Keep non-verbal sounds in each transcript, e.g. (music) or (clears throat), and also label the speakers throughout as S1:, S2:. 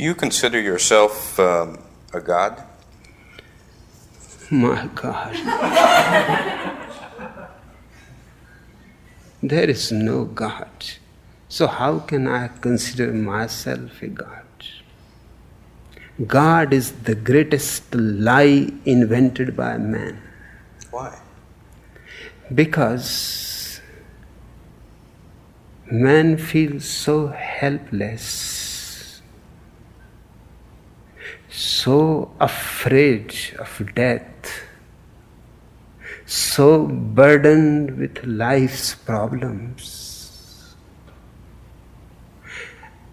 S1: Do you consider yourself um, a god?
S2: My God. (laughs) there is no God. So, how can I consider myself a God? God is the greatest lie invented by man.
S1: Why?
S2: Because man feels so helpless, so afraid of death, so burdened with life's problems.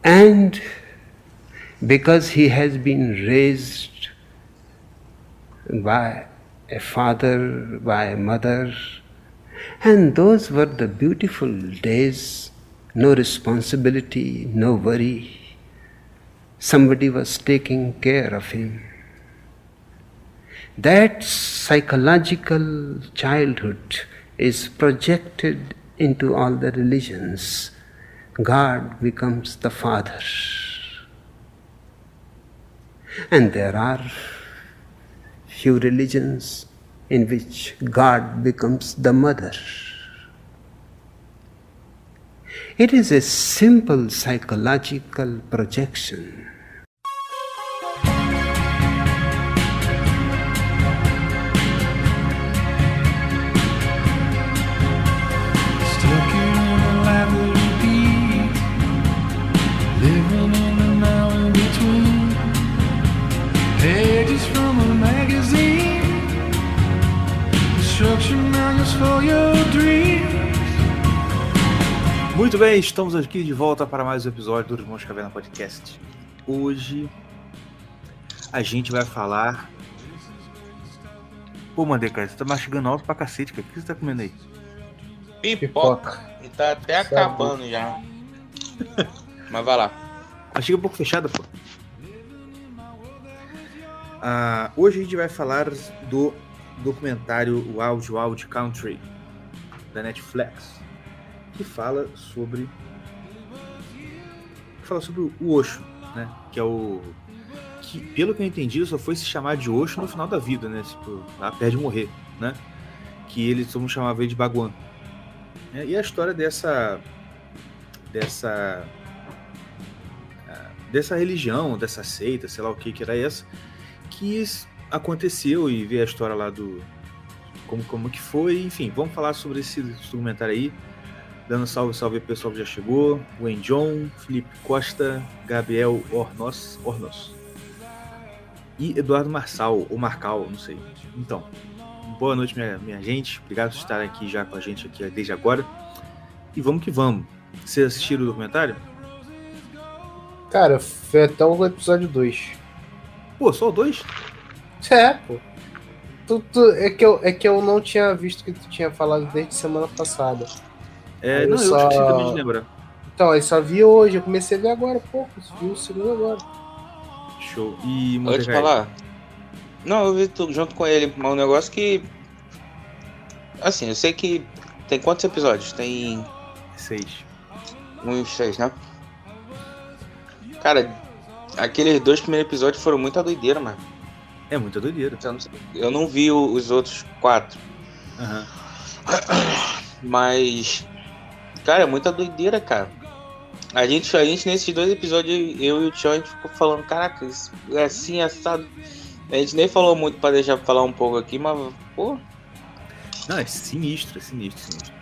S2: And because he has been raised by a father, by a mother, and those were the beautiful days, no responsibility, no worry. Somebody was taking care of him. That psychological childhood is projected into all the religions. God becomes the father. And there are few religions in which God becomes the mother. It is a simple psychological projection.
S3: Muito bem, estamos aqui de volta para mais um episódio do Irmãos Caverna Podcast. Hoje a gente vai falar. Pô, Mandei, cara, você tá mastigando alto pra cacete, cara. O que você tá comendo aí?
S4: Pipoca. E tá até acabando já. (laughs) Mas vai lá.
S3: Mastiga um pouco fechada, pô. Ah, hoje a gente vai falar do documentário Wild Wild Country da Netflix, que fala sobre que fala sobre o Osho, né? Que é o que, pelo que eu entendi, só foi se chamar de Osho no final da vida, né? Tipo, perto de morrer, né? Que eles vão chamar ele de Bhagwan. É, E a história dessa dessa ah, dessa religião, dessa seita, sei lá o que que era essa, que aconteceu e ver a história lá do como como que foi, enfim, vamos falar sobre esse documentário aí. Dando salve, salve pessoal que já chegou. Wayne John, Felipe Costa, Gabriel Ornos, Ornos. E Eduardo Marçal, ou Marcal, não sei. Então, boa noite, minha, minha gente. Obrigado por estar aqui já com a gente aqui desde agora. E vamos que vamos. Vocês assistiram o documentário?
S5: Cara, foi até o episódio 2.
S3: Pô, só o dois?
S5: É, pô. Tu, tu- é, que eu, é que eu não tinha visto que tu tinha falado desde semana passada.
S3: É,
S5: Eu
S3: não, eu
S5: só-
S3: esqueci também de lembrar.
S5: Então, eu só vi hoje, eu comecei a ver agora, pô. Vi o segundo agora.
S3: Show. E
S4: Eu te
S3: Mordecai?
S4: falar. Não, eu vi tudo junto com ele, mas um negócio que. Assim, eu sei que. Tem quantos episódios? Tem
S3: Seis.
S4: uns seis, né? Cara, aqueles dois primeiros episódios foram muita doideira, mano.
S3: É muita doideira.
S4: Eu não, sei- eu não vi os outros quatro.
S3: Aham.
S4: Mas. Cara, é muita doideira, cara. A gente, a gente nesses dois episódios, eu e o Tio, a gente ficou falando, caraca, isso é assim, assado. A gente nem falou muito pra deixar falar um pouco aqui, mas, pô,
S3: Não, é sinistro, é sinistro, sinistro.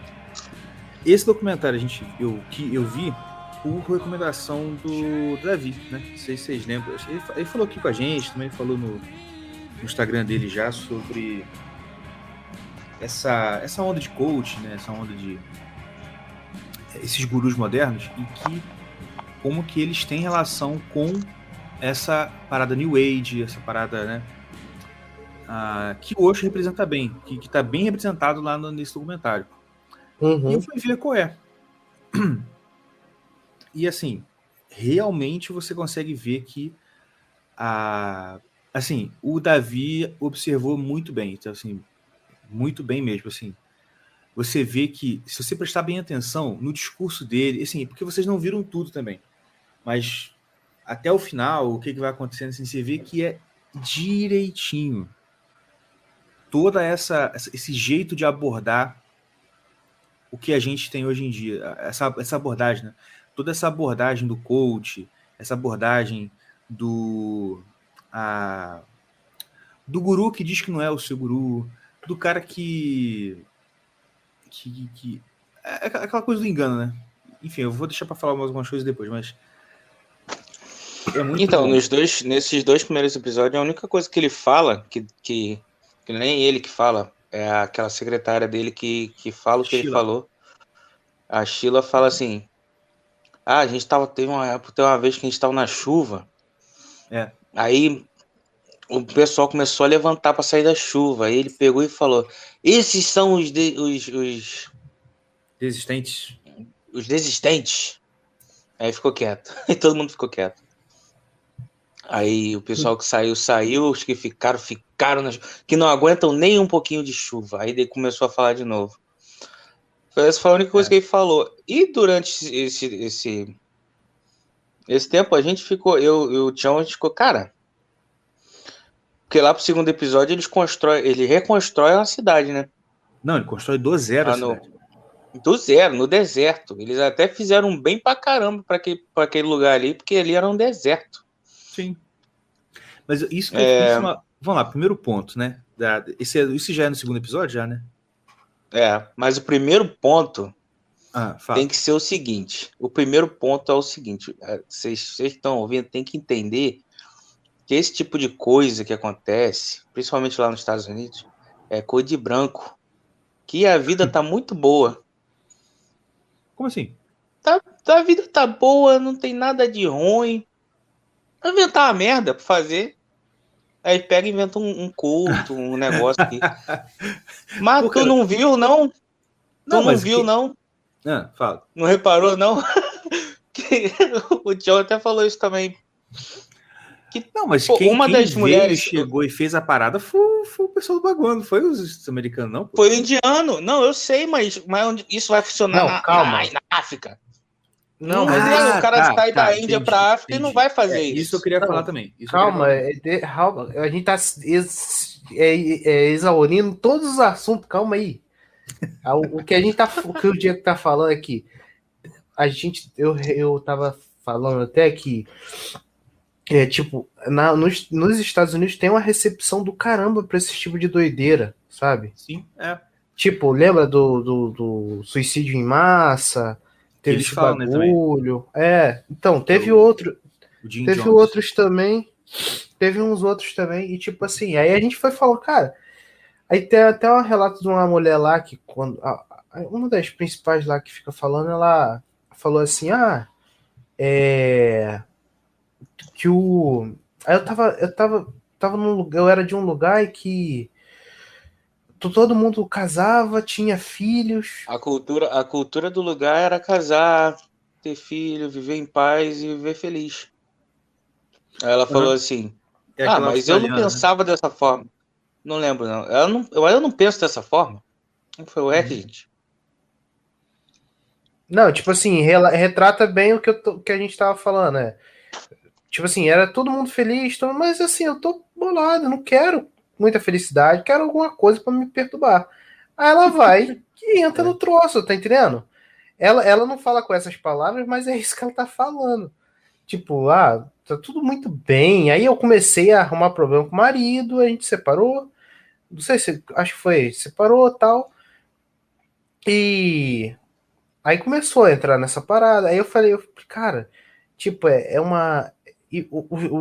S3: Esse documentário a gente, eu, que eu vi por recomendação do Davi, né? Não sei se vocês lembram. Ele, ele falou aqui com a gente, também falou no, no Instagram dele já sobre essa, essa onda de coach, né? Essa onda de esses gurus modernos e que como que eles têm relação com essa parada New Age, essa parada, né? ah, que Osho representa bem, que está bem representado lá no, nesse documentário. E
S5: Uhum.
S3: eu fui ver qual é. E assim, realmente você consegue ver que a assim, o Davi observou muito bem, então assim, muito bem mesmo, assim. Você vê que se você prestar bem atenção no discurso dele, assim, porque vocês não viram tudo também. Mas até o final, o que, que vai acontecendo, assim, você vê que é direitinho. Toda essa, esse jeito de abordar o que a gente tem hoje em dia, essa, essa abordagem, né? Toda essa abordagem do coach, essa abordagem do a, do guru que diz que não é o seu guru, do cara que que, que é aquela coisa do engano, né? Enfim, eu vou deixar para falar mais algumas coisas depois, mas é muito
S4: Então,
S3: bom.
S4: nos dois, nesses dois primeiros episódios, a única coisa que ele fala, que, que, que nem ele que fala, é aquela secretária dele que, que fala o que ele
S3: Sheila.
S4: falou. A Sheila fala assim: Ah, a gente tava. Teve uma época, teve uma vez que a gente tava na chuva.
S3: É.
S4: Aí o pessoal começou a levantar para sair da chuva. Aí ele pegou e falou: Esses são os, de- os, os,
S3: Desistentes.
S4: os desistentes. Aí ficou quieto. (laughs) E todo mundo ficou quieto. Aí o pessoal que saiu, saiu. Os que ficaram, ficaram. Que não aguentam nem um pouquinho de chuva. Aí ele começou a falar de novo. Essa foi a única coisa
S3: É.
S4: que ele falou. E durante esse, esse, esse tempo a gente ficou. Eu e o Tião, a gente ficou, cara. Porque lá pro segundo episódio eles constroem, ele reconstrói uma cidade, né?
S3: Não, ele constrói do zero a
S4: Ah, no-. Do zero, no deserto. Eles até fizeram bem pra caramba pra aquele, pra aquele lugar ali, porque ali era um deserto.
S3: Sim. Mas isso que
S4: É.
S3: eu fiz Vamos lá, primeiro ponto, né? Esse, é- isso já é no segundo episódio, já, né?
S4: É, mas o primeiro ponto
S3: Ah,
S4: tem que ser o seguinte: o primeiro ponto é o seguinte, é, vocês estão ouvindo, tem que entender que esse tipo de coisa que acontece, principalmente lá nos Estados Unidos, é cor de branco. Que a vida tá (laughs) muito boa.
S3: Como assim?
S4: A vida tá boa, não tem nada de ruim. Inventar uma merda pra fazer. Aí pega e inventa um, um culto, um (laughs) negócio aqui. Mas
S3: Pô,
S4: tu
S3: cara.
S4: não viu, não? Tu
S3: Não,
S4: não,
S3: mas
S4: viu,
S3: que-
S4: não?
S3: Ah, fala.
S4: Não reparou, não? (laughs) O John até falou isso também.
S3: Não, mas
S4: Pô,
S3: quem,
S4: uma
S3: quem
S4: das
S3: veio,
S4: mulheres-
S3: chegou e fez a parada foi, foi o pessoal do bagulho, não foi os americanos, não? pô?
S4: Foi o indiano. Não, eu sei, mas, mas isso vai funcionar
S5: Não,
S4: na,
S5: calma.
S4: na- na África.
S5: Não, mas
S3: Ah,
S4: o cara
S3: tá,
S4: sai
S3: tá,
S4: da Índia
S3: entendi,
S4: pra África e não
S3: entendi.
S4: vai fazer
S3: É,
S4: isso.
S3: isso eu queria
S5: Não,
S3: falar também. Isso
S5: Calma,
S3: falar.
S5: é a gente tá ex, é, é, exaurindo todos os assuntos, calma aí. Ah, O, o que a gente tá, o que o Diego tá falando aqui, a gente, eu, eu tava falando até que, é tipo, na, nos, nos Estados Unidos tem uma recepção do caramba pra esse tipo de doideira, sabe?
S3: Sim, é.
S5: Tipo, lembra do, do, do suicídio em massa? Teve
S3: Eles
S5: esse
S3: falam, né,
S5: bagulho. é, então, teve
S3: O-
S5: outro,
S3: O
S5: Teve
S3: Jones.
S5: outros também. Teve uns outros também. E tipo assim, aí a gente foi falar, cara. Aí tem até um relato de uma mulher lá que, quando. a- a- uma das principais lá que fica falando, ela falou assim: ah, é. Que o. Aí eu tava. Eu tava. Tava num lugar. Eu era de um lugar e que. to- Todo mundo casava, tinha filhos.
S4: A cultura, a cultura do lugar era casar, ter filho, viver em paz e viver feliz. Aí ela falou assim:
S3: É
S4: Ah, mas eu não
S3: né?
S4: pensava dessa forma. Não lembro, não. Eu não, eu, eu não penso dessa forma. Não foi o
S3: Uhum.
S4: gente.
S5: Não, tipo assim, retrata bem o que, eu tô- que a gente tava falando, né? Tipo assim, era todo mundo feliz, mas assim, eu tô bolado, não quero muita felicidade, quero alguma coisa pra me perturbar. Aí ela vai (laughs) e entra no troço, tá entendendo? Ela, ela não fala com essas palavras, mas é isso que ela tá falando. Tipo, ah, tá tudo muito bem. Aí eu comecei a arrumar problema com o marido, a gente separou. Não sei se, acho que foi, separou tal. E Aí começou a entrar nessa parada. Aí eu falei, eu cara, tipo, é, é uma. E o, o-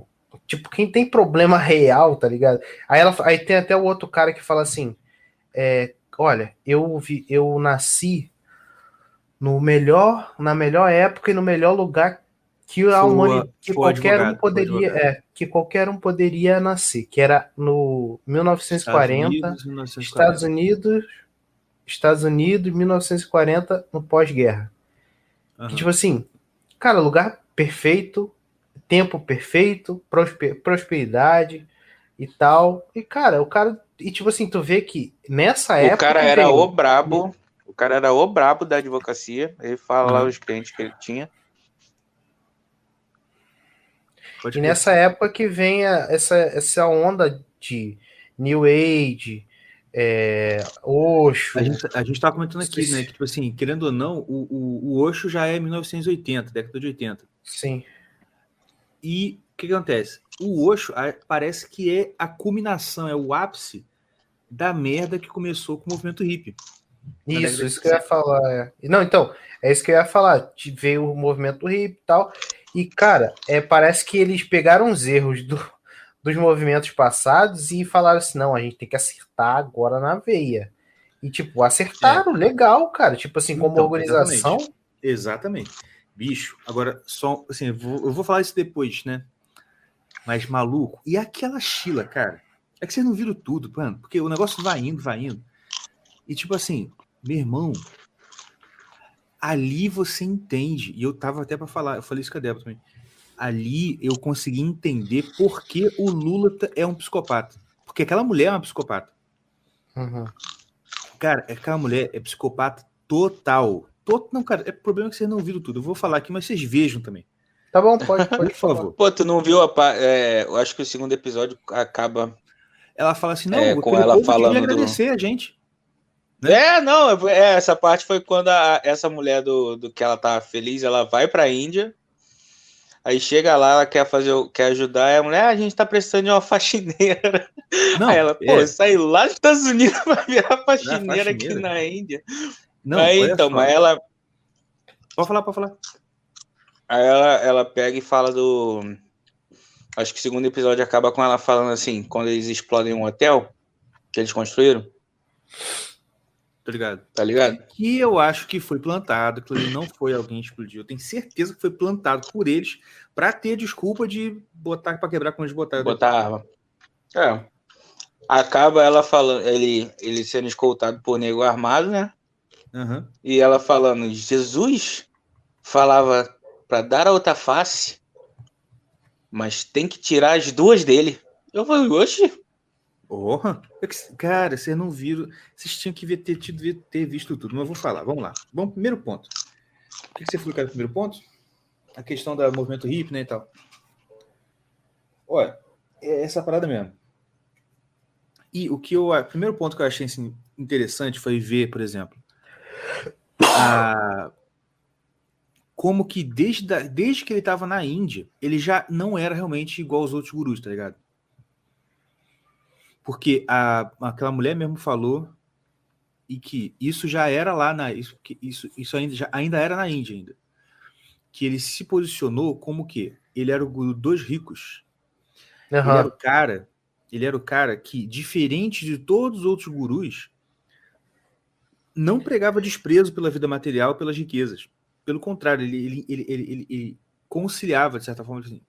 S5: o- tipo, quem tem problema real, tá ligado? Aí, ela, aí tem até o outro cara que fala assim: é, olha, eu, vi, eu nasci no melhor, na melhor época e no melhor lugar que a humanidade, que qualquer um
S3: advogado, o
S5: poderia, é, que qualquer um poderia nascer, que era no 1940.
S3: Estados Unidos, 1940.
S5: Estados Unidos, Estados Unidos, 1940, no pós-guerra.
S3: Aham.
S5: Que, tipo assim, cara, lugar perfeito, tempo perfeito, prospe- prosperidade e tal. E, cara, o cara. E, tipo assim, tu vê que nessa época.
S4: O cara era
S5: veio-
S4: o brabo. O cara era o brabo da advocacia. Ele fala lá
S3: Uhum.
S4: os clientes que ele tinha.
S3: Pode
S5: E
S3: crer.
S5: nessa época que vem a- essa, essa onda de New Age, é, Osho.
S3: A gente, a gente tava comentando aqui,
S5: Sim.
S3: né? Que, tipo assim, querendo ou não, o, o, o Osho já é 1980, década de 80.
S5: Sim.
S3: E o que, que acontece? O Osho parece que é a culminação, é o ápice da merda que começou com o movimento hippie.
S5: Isso, isso que eu ia falar. é. Não, então, é isso que eu ia falar. Veio o movimento hip e tal. E, cara, é, parece que eles pegaram os erros do- dos movimentos passados e falaram assim: não, a gente tem que acertar agora na veia. E, tipo, acertaram, legal, cara. Tipo assim, como
S3: Então,
S5: organização.
S3: exatamente. Exatamente. Bicho, agora, só, assim, eu vou, eu vou falar isso depois, né? Mas, maluco, e aquela Sheila, cara? É que vocês não viram tudo, mano, porque o negócio vai indo, vai indo. E, tipo assim, meu irmão, ali você entende, e eu tava até pra falar, eu falei isso com a Débora também. Ali eu consegui entender por que o Lula é um psicopata. Porque aquela mulher é uma psicopata.
S5: Uhum.
S3: Cara, aquela mulher é psicopata total. To- Não, cara, é problema que vocês não viram tudo. Eu vou falar aqui, mas vocês vejam também.
S5: Tá bom, pode, (laughs)
S3: Por
S5: pode falar.
S3: favor.
S4: Pô, tu não viu a. pa- é, eu acho que o segundo episódio acaba.
S3: Ela fala assim: não,
S4: É, com ela falando do-
S3: agradecer a gente. Né?
S4: É, não, é, essa parte foi quando a- essa mulher do, do que ela tá feliz, ela vai pra Índia. Aí chega lá, ela quer fazer, o- quer ajudar, e a mulher, "Ah, a gente tá precisando de uma (laughs) faxineira.
S3: Não,
S4: Aí ela, pô,
S3: é,
S4: saiu lá dos Estados Unidos (laughs) pra virar faxineira aqui
S3: faxineira.
S4: na Índia.
S3: Não,
S4: aí então, mas ela,
S3: Pode falar, pode falar.
S4: Aí ela, ela pega e fala do. Acho que o segundo episódio acaba com ela falando assim, quando eles explodem um hotel que eles construíram,
S3: Tá ligado?
S4: tá ligado?
S3: Que eu acho que foi plantado, que ele não foi alguém que explodiu. Eu tenho certeza que foi plantado por eles pra ter desculpa de botar pra quebrar quando eles botaram.
S4: Botar a arma. É. Acaba ela falando, ele, ele sendo escoltado por nego armado, né?
S3: Aham.
S4: E ela falando, Jesus falava pra dar a outra face, mas tem que tirar as duas dele. Eu falei, oxe,
S3: Porra! Cara, vocês não viram. Vocês tinham que ver, ter, tido, ter visto tudo. Mas eu vou falar. Vamos lá. Vamos, primeiro ponto. O que você falou que era o primeiro ponto? A questão do movimento hip, né, e tal. Olha, é essa parada mesmo. E o que eu. O primeiro ponto que eu achei assim, interessante foi ver, por exemplo, a- como que desde, a- desde que ele estava na Índia, ele já não era realmente igual aos outros gurus, tá ligado? Porque a, aquela mulher mesmo falou e que isso já era lá na isso, que isso, isso ainda, já, ainda era na Índia ainda. Que ele se posicionou como que ele era o guru dos ricos. Ele era o cara, ele era o cara que, diferente de todos os outros gurus, não pregava desprezo pela vida material, pelas riquezas. Pelo contrário, ele, ele, ele, ele, conciliava, de certa forma, assim.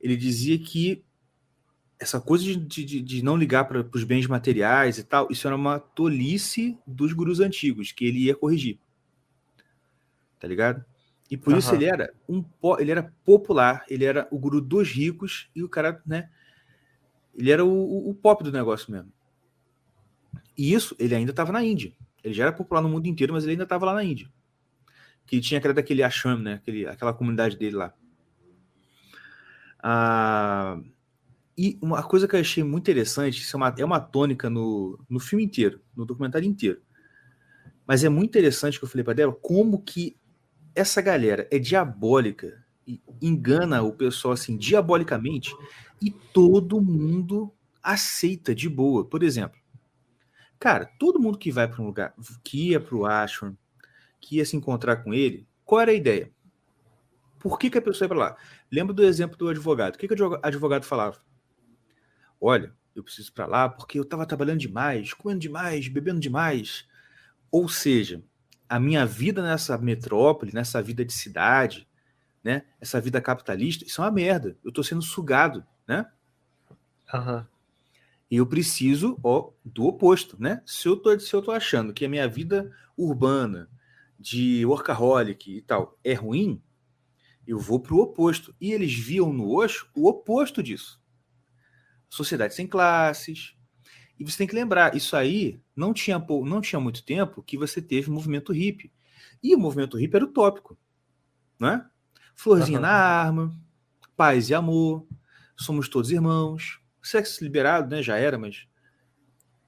S3: Ele dizia que essa coisa de, de, de não ligar para os bens materiais e tal, isso era uma tolice dos gurus antigos, que ele ia corrigir. Tá ligado? E por isso
S5: Aham.
S3: ele era um ele era popular, ele era o guru dos ricos e o cara, né? Ele era o, o- o pop do negócio mesmo. E isso, ele ainda estava na Índia. Ele já era popular no mundo inteiro, mas ele ainda estava lá na Índia. Que tinha criado aquele ashram, né? Aquele, aquela comunidade dele lá. Ah, e uma coisa que eu achei muito interessante, isso é uma, é uma tônica no, no filme inteiro, no documentário inteiro. Mas é muito interessante que eu falei para Débora, como que essa galera é diabólica e engana o pessoal assim diabolicamente e todo mundo aceita de boa. Por exemplo, cara, todo mundo que vai para um lugar, que ia para o ashram, que ia se encontrar com ele, qual era a ideia? Por que, que a pessoa ia para lá? Lembra do exemplo do advogado. O que, que o advogado falava? Olha, eu preciso para lá porque eu estava trabalhando demais, comendo demais, bebendo demais. Ou seja, a minha vida nessa metrópole, nessa vida de cidade, né? Essa vida capitalista, isso é uma merda. Eu estou sendo sugado, né?
S5: Aham.
S3: E eu preciso ó, do oposto, né? Se eu, tô, se eu tô achando que a minha vida urbana, de workaholic e tal, é ruim, eu vou para o oposto. E eles viam no Osho o oposto disso. Sociedade sem classes. E você tem que lembrar, isso aí não tinha, não tinha muito tempo que você teve o movimento hippie. E o movimento hippie era utópico, né? Florzinha
S5: Aham.
S3: na arma, paz e amor, somos todos irmãos. Sexo liberado, né? Já era, mas.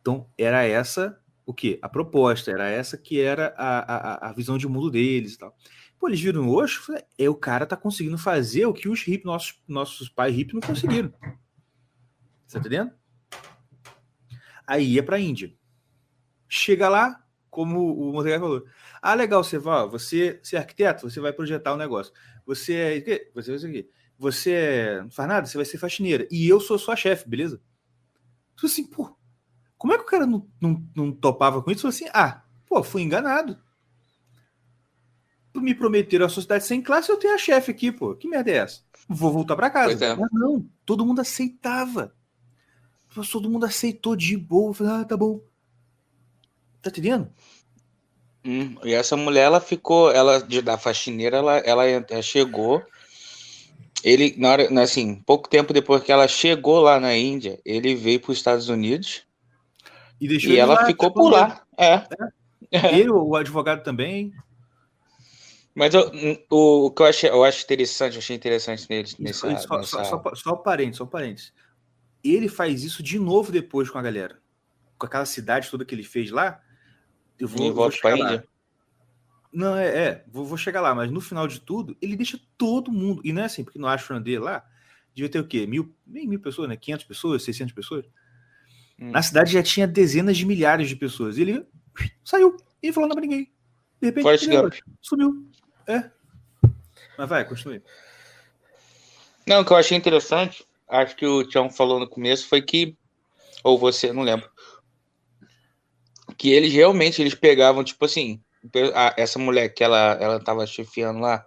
S3: Então, era essa o quê? A proposta, era essa que era a, a, a visão de mundo deles e tal. Pô, eles viram o Osho, é, o cara tá conseguindo fazer o que os hip, nossos, nossos pais hip não conseguiram. Tá entendendo? Aí ia pra Índia. Chega lá, como o Montegai falou. Ah, legal, você vai, você, você é arquiteto, você vai projetar o um negócio. Você é. Você, você, você é, não faz nada, você vai ser faxineira. E eu sou sua chefe, beleza? Então, assim, pô, como é que o cara não, não, não topava com isso? Falou assim, ah, pô, fui enganado. Me prometeram a sociedade sem classe, eu tenho a chefe aqui, pô. Que merda é essa? Vou voltar para casa.
S4: É.
S3: Mas não, todo mundo aceitava. Todo mundo aceitou de boa. Falei, ah, tá bom. Tá entendendo?
S4: Hum, e essa mulher, ela ficou, ela de, da faxineira, ela, ela, ela chegou. Ele, na hora, assim, pouco tempo depois que ela chegou lá na Índia, ele veio para os Estados Unidos
S3: e, deixou
S4: e ela lá, ficou por lá. É.
S3: é. Ele, o advogado também.
S4: Mas eu, o, o que eu, achei, eu acho interessante, eu achei interessante nele. Nessa,
S3: só,
S4: nessa...
S3: Só, só, só parênteses, só parênteses. Ele faz isso de novo depois com a galera. Com aquela cidade toda que ele fez lá. Eu vou,
S4: e volta para Índia?
S3: Não, é, é vou, vou, chegar lá, mas no final de tudo, ele deixa todo mundo. E não é assim, porque no ashram dele lá, devia ter o quê? Mil, nem mil pessoas, né? 500 pessoas, 600 pessoas. Hum. Na cidade já tinha dezenas de milhares de pessoas. Ele saiu e falou nada pra ninguém. De repente, ele sumiu. É. Mas vai, continue.
S4: Não, o que eu achei interessante, acho que o Tião falou no começo, foi que, ou você, não lembro, que eles realmente, eles pegavam, tipo assim, a, essa mulher que ela, ela tava chefiando lá,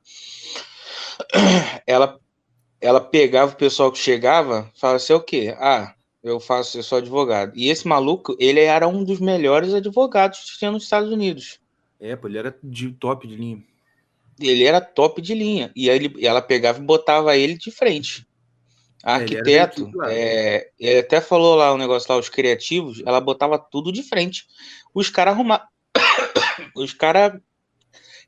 S4: (clears throat) ela, ela pegava o pessoal que chegava, falava assim, o quê? Ah, eu faço, eu sou advogado. E esse maluco, ele era um dos melhores advogados que tinha nos Estados Unidos.
S3: É, pô, ele era de top de linha.
S4: Ele era top de linha. E aí ele, ela pegava e botava ele de frente. A arquiteto, é, ele até falou lá o um negócio lá, os criativos, ela botava tudo de frente. Os caras arrumaram. Os caras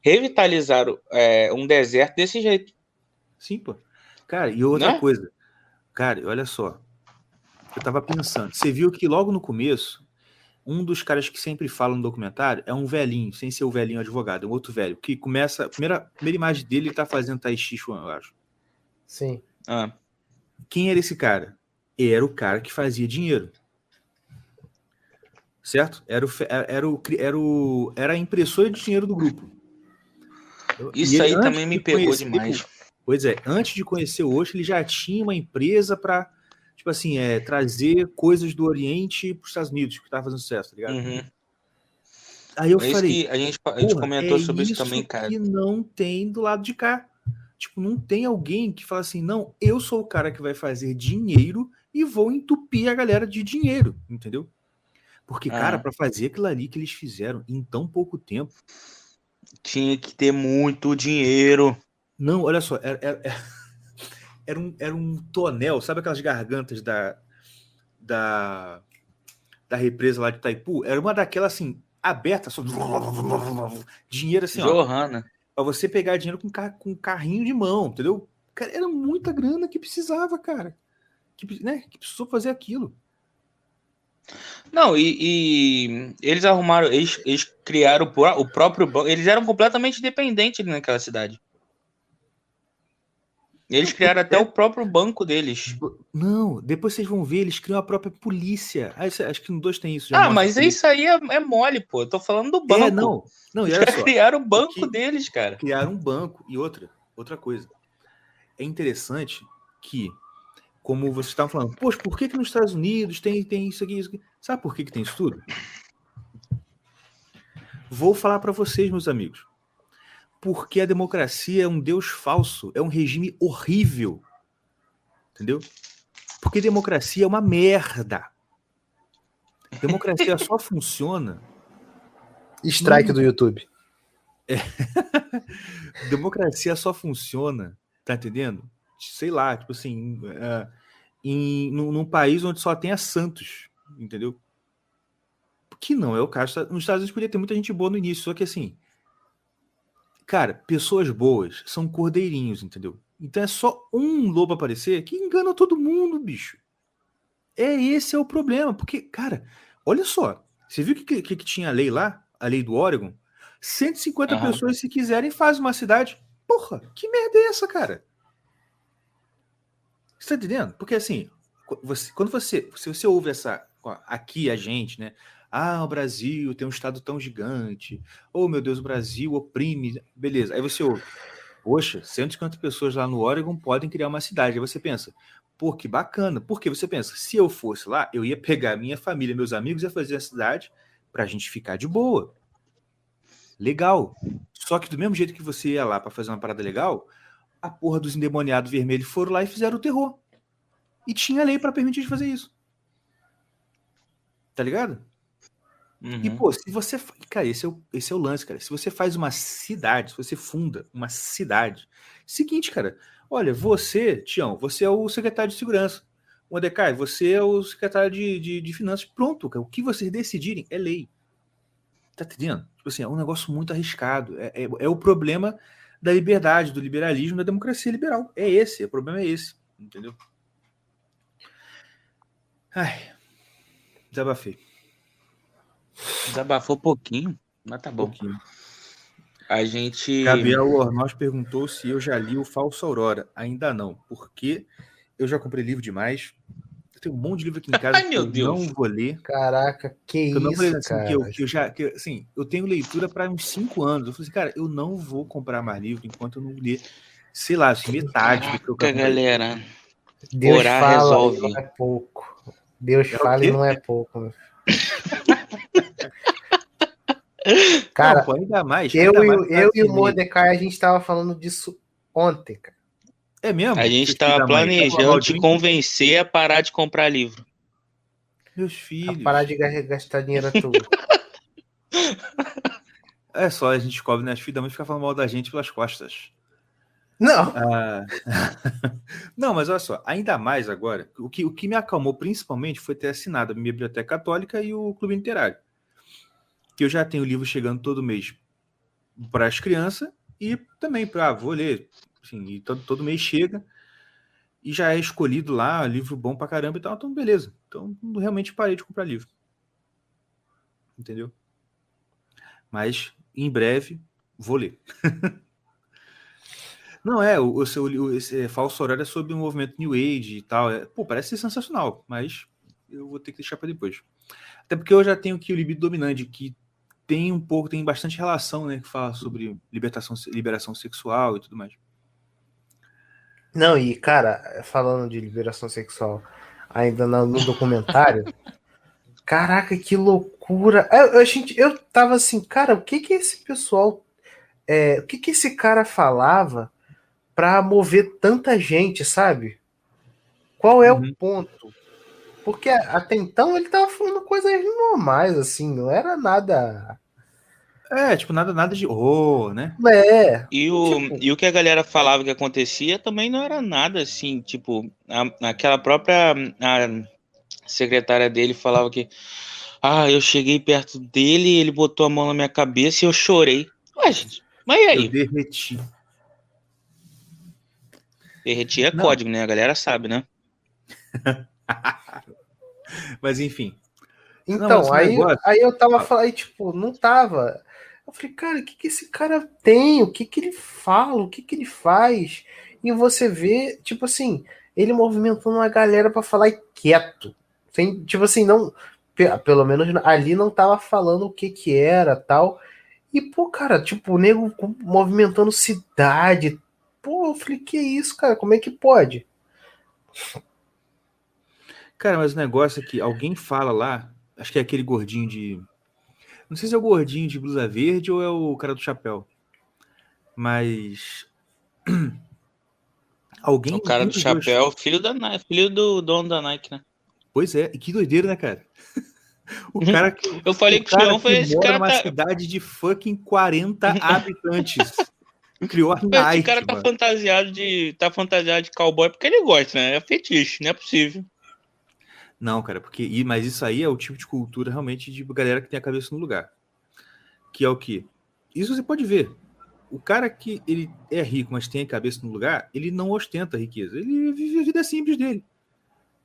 S4: revitalizaram é, um deserto desse jeito.
S3: Sim, pô. Cara, e outra né? coisa. Cara, olha só. Eu tava pensando. Você viu que logo no começo, um dos caras que sempre fala no documentário é um velhinho, sem ser o velhinho advogado, é um outro velho, que começa. A primeira, primeira imagem dele, ele tá fazendo Tai Chi Chuan, eu acho.
S5: Sim.
S4: Ah.
S3: Quem era esse cara? Era o cara que fazia dinheiro. Certo? Era, o, era, o, era, o, era a impressora de dinheiro do grupo.
S4: Isso aí também me pegou conhecer, demais.
S3: Pois é, antes de conhecer o Osho, ele já tinha uma empresa para tipo assim, é, trazer coisas do Oriente para os Estados Unidos, que estava fazendo sucesso, tá ligado?
S4: Uhum.
S3: Aí eu
S4: é
S3: falei.
S4: a gente, a gente comentou
S3: é
S4: sobre isso,
S3: isso
S4: também, cara.
S3: Que não tem do lado de cá. Tipo, não tem alguém que fala assim, não, eu sou o cara que vai fazer dinheiro e vou entupir a galera de dinheiro, entendeu? Porque, cara,
S4: Ah.
S3: para fazer aquilo ali que eles fizeram em tão pouco tempo.
S4: Tinha que ter muito dinheiro.
S3: Não, olha só, era, era, era (laughs) um, era um tonel, sabe aquelas gargantas da, da, da represa lá de Itaipu? Era uma daquelas assim, aberta, só (laughs) dinheiro assim, ó.
S4: Johanna.
S3: Pra você pegar dinheiro com, car com carrinho de mão, entendeu? Cara, era muita grana que precisava, cara. Que, né, que precisou fazer aquilo.
S4: Não, e, e eles arrumaram, eles, eles criaram o, o próprio banco. Eles eram completamente independentes ali naquela cidade. Eles criaram até o próprio banco deles.
S3: Não, depois vocês vão ver, eles criam a própria polícia. Ah, isso- acho que no 2 tem isso.
S4: Ah, mas isso aí é, é mole, pô. Eu tô falando do banco.
S3: É, não. Não, e
S4: caras
S3: só.
S4: criaram o banco
S3: Aqui-
S4: deles, cara.
S3: criaram um banco e outra, outra coisa. É interessante que, como vocês estavam falando, poxa, por que, que nos Estados Unidos tem, tem isso aqui, isso aqui? Sabe por que, que tem isso tudo? Vou falar para vocês, meus amigos. Porque a democracia é um Deus falso, é um regime horrível. Entendeu? Porque democracia é uma merda. Democracia só funciona
S5: Strike do YouTube. (laughs)
S3: democracia só funciona, tá entendendo? Sei lá, tipo assim, é, em, num, num país onde só tenha santos, entendeu? Que não é o caso. Nos Estados Unidos podia ter muita gente boa no início, só que assim, cara, pessoas boas são cordeirinhos, entendeu? Então é só um lobo aparecer que engana todo mundo, bicho. É esse é o problema, porque, cara, olha só, você viu que, que, que tinha a lei lá, a lei do Oregon? 150
S4: Aham.
S3: pessoas, se quiserem, fazem uma cidade. Porra, que merda é essa, cara? Você tá entendendo? Porque assim, você- quando você, se você ouve essa, aqui a gente, né? Ah, o Brasil tem um estado tão gigante. Oh, meu Deus, o Brasil oprime. Beleza. Aí você ouve, poxa, 150 pessoas lá no Oregon podem criar uma cidade. Aí você pensa, pô, que bacana. Porque você pensa, se eu fosse lá, eu ia pegar minha família, meus amigos, ia fazer a cidade pra gente ficar de boa. Legal. Só que do mesmo jeito que você ia lá pra fazer uma parada legal, a porra dos endemoniados vermelhos foram lá e fizeram o terror. E tinha lei pra permitir de fazer isso. Tá ligado? E,
S4: Uhum.
S3: pô, se você. Cara, esse é, o, esse é o lance, cara. Se você faz uma cidade, se você funda uma cidade. Seguinte, cara. Olha, você, Tião, você é o secretário de segurança. Mordecai, você é o secretário de, de, de finanças. Pronto, cara. O que vocês decidirem é lei. Tá entendendo? Tipo assim, é um negócio muito arriscado. É, é, é o problema da liberdade, do liberalismo, da democracia liberal. É esse, o problema é esse. Entendeu? Ai. Desabafei.
S4: Desabafou pouquinho, mas tá
S3: Um
S4: bom.
S3: pouquinho.
S4: A gente.
S3: Gabriel Ornós perguntou se eu já li o Falso Aurora. Ainda não, porque eu já comprei livro demais. Eu tenho um monte de livro aqui em (laughs) casa
S4: Ai,
S3: que
S4: meu
S3: eu
S4: Deus.
S3: não vou ler.
S5: Caraca, que
S3: que eu não
S5: isso,
S3: falei assim,
S5: cara.
S3: que eu, que eu já, que, assim, eu tenho leitura para uns 5 anos. Eu falei assim, cara, eu não vou comprar mais livro enquanto eu não ler, sei lá, assim, metade do que eu
S4: Caraca,
S3: comprei.
S4: galera.
S5: Deus
S4: Orar
S5: fala
S4: resolve.
S5: e não é pouco. Deus
S3: É
S5: fala e não é pouco. meu filho. (laughs) Cara,
S3: não, pô, ainda mais.
S5: eu,
S3: ainda
S5: e,
S3: mais
S5: o-
S3: pra
S5: eu e o Mordecai, a gente tava falando disso ontem, cara.
S3: É mesmo?
S4: A gente
S3: Seus
S4: tava
S3: filhos da mãe, tava
S4: planejando te convencer a parar de comprar livro.
S3: Meus
S5: A
S3: filhos.
S5: parar de ga- gastar dinheiro à toa. (laughs)
S3: É só, a gente descobre, né? As filhas da mãe ficam falando mal da gente pelas costas.
S5: Não,
S3: Ah, (laughs) Não, mas olha só, ainda mais agora, o que, o que me acalmou principalmente foi ter assinado a minha biblioteca católica e o clube literário. Que eu já tenho livro chegando todo mês para as crianças e também para, ah, vou ler, assim, e todo, todo mês chega e já é escolhido lá, livro bom pra caramba e tal, então beleza. Então realmente parei de comprar livro. Entendeu? Mas em breve vou ler. (laughs) Não, é, o, seu o, esse é, falso horário é sobre o movimento New Age e tal. É, pô, parece ser sensacional, mas eu vou ter que deixar para depois. Até porque eu já tenho aqui o libido dominante, que tem um pouco, tem bastante relação, né? Que fala sobre libertação, liberação sexual e tudo mais.
S5: Não, e cara, falando de liberação sexual, ainda no, no documentário, (laughs) caraca, que loucura. Eu, a gente, eu tava assim, cara, o que que esse pessoal, é, o que que esse cara falava pra mover tanta gente, sabe? Qual é
S3: Uhum.
S5: o ponto? Porque até então ele tava falando coisas normais, assim, não era nada.
S3: É, tipo, nada, nada de. Oh, né?
S5: É,
S4: E o,
S5: Tipo-
S4: e o que a galera falava que acontecia também não era nada assim, tipo, a, aquela própria a secretária dele falava que ah, eu cheguei perto dele, ele botou a mão na minha cabeça e eu chorei. Ué, gente, mas e
S3: Eu
S4: aí?
S3: derreti.
S4: Derretir é
S3: Não.
S4: código, né? A galera sabe, né? (laughs)
S3: Mas enfim.
S5: Então,
S3: mas o
S5: aí,
S3: negócio-
S5: aí eu tava falando, aí, tipo, não tava. Eu falei, cara, o que, que esse cara tem? O que, que ele fala? O que, que ele faz? E você vê, tipo assim, ele movimentando uma galera pra falar e quieto. Sem, tipo assim, não. pe- Pelo menos ali não tava falando o que que era tal. E, pô, cara, tipo, o nego movimentando cidade. Pô, eu falei, que isso, cara? Como é que pode?
S3: Cara, mas o negócio é que alguém fala lá, acho que é aquele gordinho de. Não sei se é o gordinho de blusa verde ou é o cara do chapéu. Mas. (clears throat) Alguém.
S4: O cara do
S3: dos dois-
S4: chapéu, filho da filho do dono da Nike, né?
S3: Pois é, e que doideira, né, cara? (laughs) O cara que. (laughs)
S4: Eu falei
S3: o
S4: que o Tião foi esse cara
S3: numa
S4: tá,
S3: cidade de fucking 40 (laughs) habitantes. Criou a
S4: esse
S3: Nike,
S4: cara tá
S3: mano.
S4: fantasiado de tá fantasiado de cowboy porque ele gosta, né? É fetiche, não é possível.
S3: Não, cara, porque. Mas isso aí é o tipo de cultura realmente de galera que tem a cabeça no lugar. Que é o quê? Isso você pode ver. o cara que ele é rico, mas tem a cabeça no lugar, ele não ostenta riqueza. Ele vive a vida simples dele.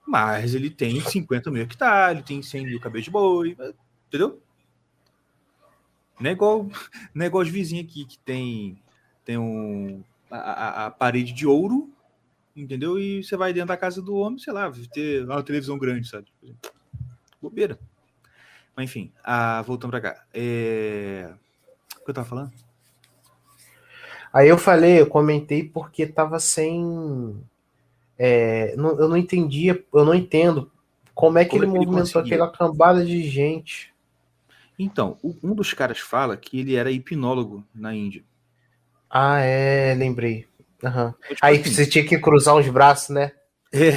S3: Mas ele tem 50 mil hectares, ele tem 100 mil cabelos de boi, entendeu? Não é igual, (laughs) não é igual os vizinhos aqui que tem, tem um, a- a parede de ouro, entendeu? E você vai dentro da casa do homem, sei lá, ter uma televisão grande, sabe? Bobeira. Mas enfim, ah, voltando pra cá. É... O que eu tava falando?
S5: Aí eu falei, eu comentei porque tava sem. é, não- eu não entendia, eu não entendo como é que
S3: Como
S5: ele
S3: é que ele
S5: movimentou aquela cambada de gente.
S3: Então, um dos caras fala que ele era hipnólogo na Índia.
S5: Ah, é, lembrei.
S3: Tipo
S5: Aí
S3: assim,
S5: você tinha que cruzar os braços, né?
S3: É.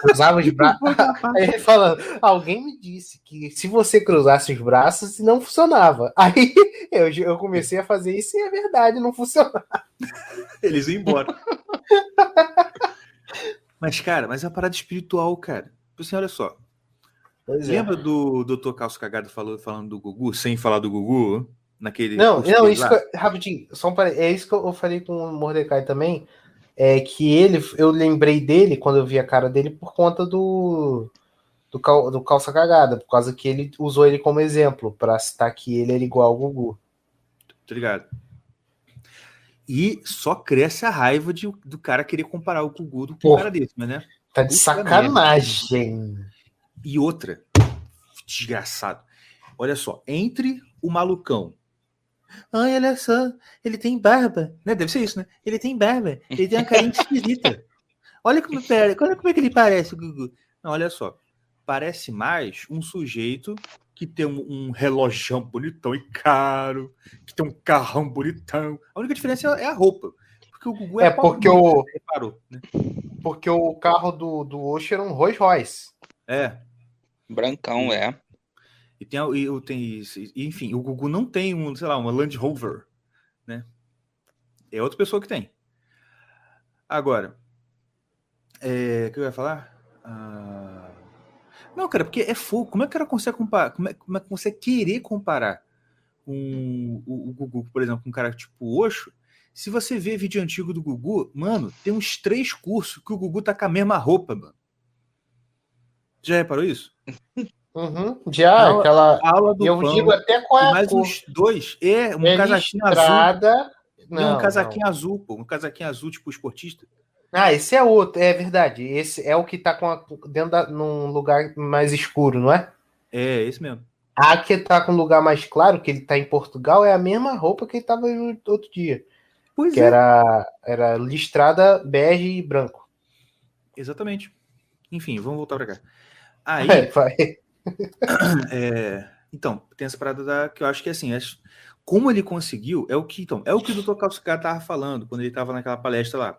S5: Cruzava os braços. (laughs) (laughs) Aí ele falando, alguém me disse que se você cruzasse os braços, não funcionava. (laughs) Aí eu, eu comecei a fazer isso e é verdade, não funciona.
S3: Eles iam embora. mas, cara, mas é uma parada espiritual, cara. Tipo assim, olha só.
S5: Pois é.
S3: Lembra do Dr. Calço Cagado falou, falando do Gugu, sem falar do Gugu? Naquele.
S5: Não, não, isso eu- rapidinho, só um pare- é isso que eu falei com o Mordecai também, é que ele, eu lembrei dele quando eu vi a cara dele por conta do do, cal, do calça cagada, por causa que ele usou ele como exemplo para citar que ele era igual ao Gugu.
S3: Tá ligado? E só cresce a raiva de, do cara querer comparar o Gugu com um
S5: Porra.
S3: cara desse, mas né?
S5: Tá de sacanagem.
S3: E outra, desgraçado. Olha só, entre o malucão. Ai, olha só, ele tem barba. Né? Deve ser isso, né? Ele tem barba. Ele tem uma carinha (laughs) esquisita. Olha como, olha como é que ele parece, Gugu. Não, olha só. Parece mais um sujeito que tem um, um relojão bonitão e caro, que tem um carrão bonitão. A única diferença é a roupa. Porque o Gugu é,
S5: É porque o,
S3: Reparou, né?
S5: porque o carro do, do Osho era um Rolls Royce.
S3: É,
S4: Brancão, é.
S3: E tem, e, tem isso. Enfim, o Gugu não tem um, sei lá, uma Land Rover, né? É outra pessoa que tem. Agora, é, o que eu ia falar? Ah, não, cara, porque é fogo. Como é que cara consegue comparar? Como é, como é que você querer comparar um, o, o Gugu, por exemplo, com um cara tipo o Osho? Se você vê vídeo antigo do Gugu, mano, tem uns três cursos que o Gugu tá com a mesma roupa, mano. Já reparou isso? (laughs)
S5: Uhum, já,
S3: Não,
S5: aquela.
S3: A aula do
S5: Eu
S3: pão,
S5: digo até qual é a
S3: mais
S5: cor.
S3: uns dois. É, um
S5: É
S3: casaquinho azul.
S5: listrada.
S3: e
S5: Não,
S3: um casaquinho azul, pô. Um casaquinho azul, tipo esportista.
S5: não. Ah, esse é outro, é verdade. Esse é o que tá com a, dentro da, num lugar mais escuro, não é?
S3: É, esse mesmo.
S5: A que tá com um lugar mais claro, que ele tá em Portugal, é a mesma roupa que ele tava no outro dia.
S3: Pois
S5: Que era, era listrada bege e branco.
S3: Exatamente. Enfim, vamos voltar pra cá. (laughs) Aí,
S5: É, vai. (coughs)
S3: é, então, tem essa parada da, que eu acho que assim, acho- como ele conseguiu, é o que, então, é o que o Dr. Calcicar tava falando quando ele tava naquela palestra lá.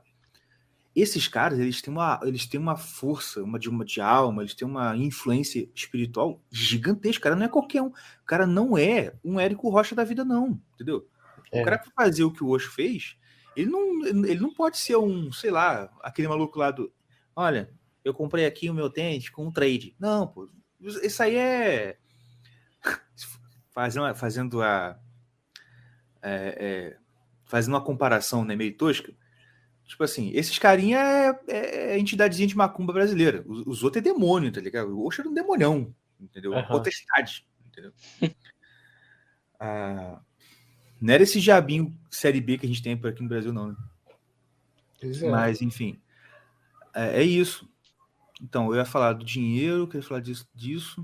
S3: Esses caras, eles têm uma, eles têm uma força, uma de uma de alma, eles têm uma influência espiritual gigantesca. O cara não é qualquer um. O cara não é um Érico Rocha da vida, não. Entendeu?
S5: É.
S3: O cara que fazer o que o Osho fez, ele não, ele não pode ser um, sei lá, aquele maluco lá do. Olha, eu comprei aqui o meu tênis com um trade. Não, pô. Isso aí é. (laughs) Fazendo, fazendo a. é, é, fazendo uma comparação né, meio tosca. Tipo assim, esses carinha é, é, é entidadezinha de macumba brasileira. Os, os outros é demônio, tá ligado? O Osho era um demonião, entendeu? Uma
S5: Aham.
S3: potestade, entendeu? (laughs) Ah, não era esse jabinho série B que a gente tem por aqui no Brasil, não, né?
S5: É.
S3: Mas, enfim, é, é isso. Então, eu ia falar do dinheiro, eu queria falar disso. disso.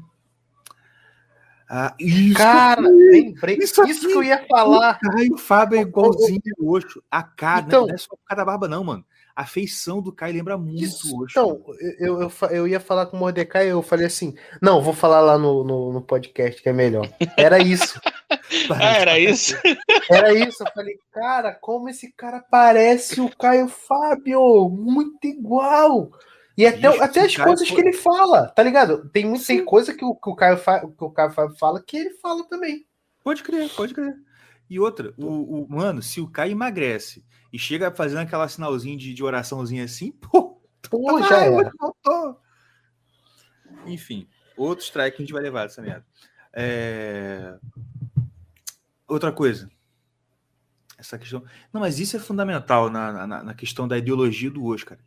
S3: Ah, isso!
S5: Cara, lembrei.
S3: Isso
S5: Isso,
S3: aqui-
S5: que eu ia falar.
S3: Caio Fábio é igualzinho o Osho. A cara,
S5: Então-
S3: não é só por causa da barba, não, mano. A feição do Caio lembra muito
S5: Isso,
S3: o Osho.
S5: então, eu, eu, eu ia falar com o Mordecai, eu falei assim, não, vou falar lá no, no, no podcast que é melhor. Era isso, (laughs)
S4: Ah, era isso?
S5: era isso. Eu falei, cara, como esse cara parece o Caio Fábio, muito igual. E até, até as coisas
S3: foi-
S5: que ele fala, tá ligado? Tem muita tem coisa que o, que, o Caio Fa- que o Caio fala que ele fala também.
S3: Pode crer, pode crer. E outra, o, o- mano, se o Caio emagrece e chega fazendo aquela sinalzinho de, de oraçãozinha assim, (laughs) pô,
S5: Pô,
S3: ah,
S5: já era.
S3: Voltou. Enfim, outro strike que a gente vai levar dessa merda. É, Outra coisa. essa questão. Não, mas isso é fundamental na, na, na questão da ideologia do Osho, cara.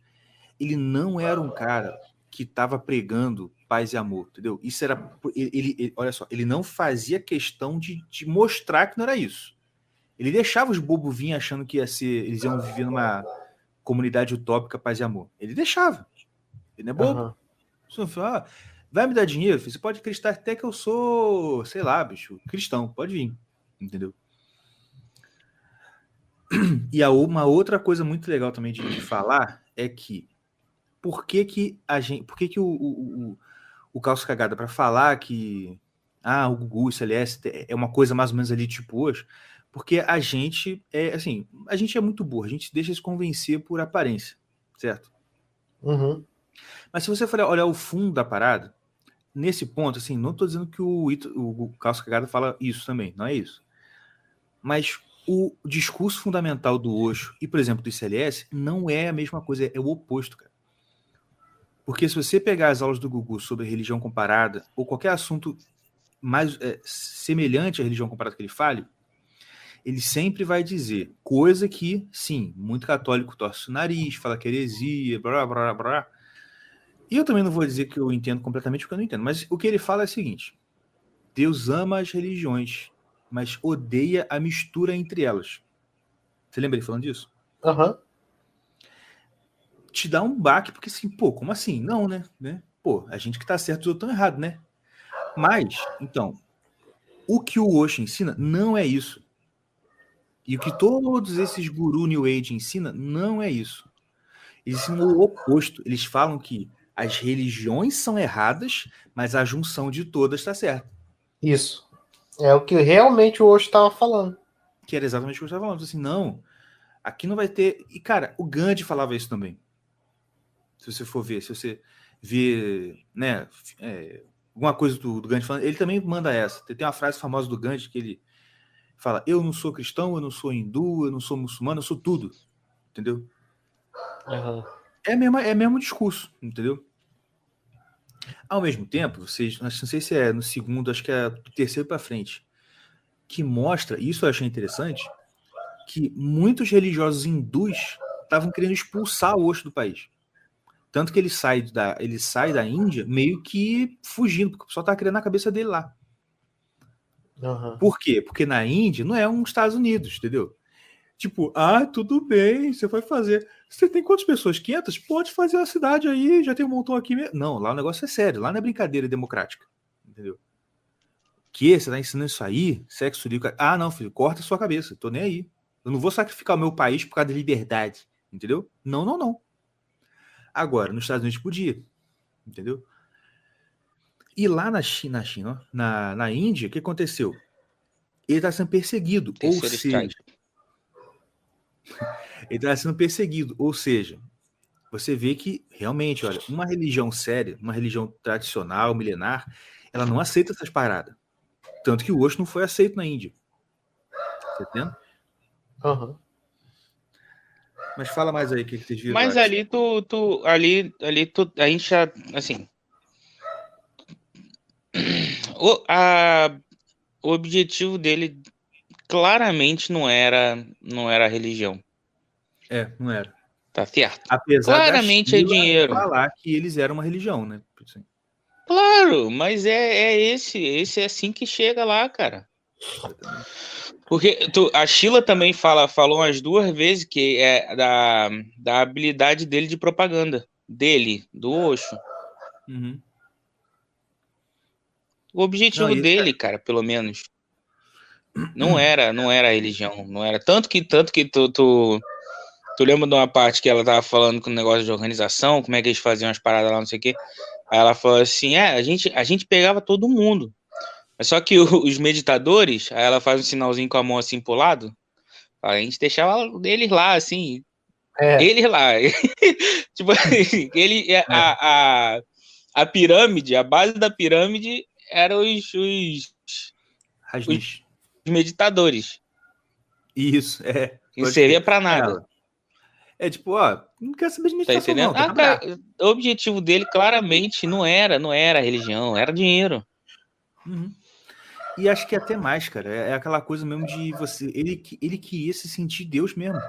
S3: Ele não era um cara que estava pregando paz e amor, entendeu? Isso era. Ele, ele- olha só, ele não fazia questão de, de mostrar que não era isso. Ele deixava os bobos vir achando que ia ser. Eles iam viver numa comunidade utópica, paz e amor. Ele deixava. Ele não é bobo. Fala, ah, vai me dar dinheiro? Você pode acreditar até que eu sou, sei lá, bicho, cristão. Pode vir. Entendeu? E a, uma outra coisa muito legal também de, de falar é que por que, que a gente. Por que, que o, o, o, o Calço Cagada, para falar que ah, o Gugu, o CLS é uma coisa mais ou menos ali tipo hoje, porque a gente é assim, a gente é muito burro, a gente deixa se convencer por aparência, certo?
S5: Uhum.
S3: Mas se você for olhar o fundo da parada, nesse ponto, assim, não estou dizendo que o, Ito, o Calço Cagada fala isso também, não é isso. Mas o discurso fundamental do Osho e, por exemplo, do ICLS não é a mesma coisa, é o oposto, cara. Porque se você pegar as aulas do Gugu sobre religião comparada, ou qualquer assunto mais é, semelhante à religião comparada que ele fale, ele sempre vai dizer coisa que, sim, muito católico torce o nariz, fala que é heresia, blá, blá, blá, blá. E eu também não vou dizer que eu entendo completamente, porque eu não entendo. Mas o que ele fala é o seguinte: Deus ama as religiões, mas odeia a mistura entre elas. Você lembra ele falando disso?
S5: Aham.
S3: Te dá um baque, porque assim, pô, como assim? Não, né? né? Pô, a gente que tá certo, os outros estão errados, né? Mas, então, o que o Osho ensina não é isso. E o que todos esses guru New Age ensina não é isso. Eles ensinam o oposto. Eles falam que as religiões são erradas, mas a junção de todas está certa.
S5: Isso. É o que realmente o Osho estava falando.
S3: Que era exatamente o que eu estava falando. Assim, não, aqui não vai ter. E, cara, o Gandhi falava isso também. Se você for ver, se você ver, né, é, alguma coisa do, do Gandhi falando, ele também manda essa. Tem uma frase famosa do Gandhi que ele fala: Eu não sou cristão, eu não sou hindu, eu não sou muçulmano, eu sou tudo. Entendeu?
S5: Uhum.
S3: É mesmo, é mesmo discurso, entendeu? Ao mesmo tempo, vocês, não sei se é no segundo, acho que é do terceiro para frente, que mostra, isso eu achei interessante, que muitos religiosos hindus estavam querendo expulsar o Osho do país. Tanto que ele sai da, ele sai da Índia meio que fugindo, porque o pessoal estava querendo na cabeça dele lá.
S5: Uhum.
S3: Por quê? Porque na Índia não é um Estados Unidos, entendeu? Tipo, ah, tudo bem, você vai fazer. Você tem quantas pessoas? 500? Pode fazer a cidade aí, já tem um montão aqui mesmo. Não, lá o negócio é sério, lá não é brincadeira democrática, entendeu? Que? Você tá ensinando isso aí? Sexo livre? Ah, não, filho, corta a sua cabeça, tô nem aí. Eu não vou sacrificar o meu país por causa da liberdade, entendeu? Não, não, não. Agora, nos Estados Unidos podia, entendeu? E lá na China, na, China, ó, na, na Índia, o que aconteceu? Ele está sendo perseguido, ou seja, (laughs) ele está sendo perseguido, ou seja, você vê que realmente, olha, uma religião séria, uma religião tradicional, milenar, ela não aceita essas paradas. Tanto que o Osho não foi aceito na Índia. Tá entendendo?
S5: Uhum.
S3: Mas fala mais aí o que, que vocês viram.
S4: Mas
S3: lá.
S4: ali tu, tu ali, ali tu, a gente já, assim, o, a, o objetivo dele claramente não era, não era a religião,
S3: É, não era.
S4: tá certo?
S3: Apesar
S4: Claramente é dinheiro.
S3: falar que eles eram uma religião, né? Assim,
S4: Claro, mas é, é esse, esse é assim que chega lá, cara. Porque tu- a Sheila também fala, falou umas duas vezes que é da, da habilidade dele de propaganda. Dele, do Osho.
S3: Uhum.
S4: O objetivo
S3: Não,
S4: dele, cara, pelo menos. Não era, não era a religião, não era. Tanto que, tanto que tu, tu, tu lembra de uma parte que ela tava falando com o negócio de organização, como é que eles faziam as paradas lá, não sei o quê. Aí ela falou assim: é, a gente, a gente pegava todo mundo. Mas só que o- (laughs) os meditadores, aí ela faz um sinalzinho com a mão assim pro lado. A gente deixava eles lá, assim,
S5: É,
S4: eles lá. (laughs) tipo assim, (laughs) ele, a, a, a pirâmide, a base da pirâmide eram os, os
S3: Rajneesh.
S4: meditadores.
S3: Isso, é.
S4: Não servia pra nada.
S3: Ela. É tipo, ó, não quero saber de
S4: Tá
S3: meditação, não. tá
S4: Ah,
S3: trabalhar.
S4: cara, o objetivo dele claramente não era, não era religião, era dinheiro.
S3: Uhum. E acho que até mais, cara. É é aquela coisa mesmo de você. Ele, ele queria se sentir Deus mesmo.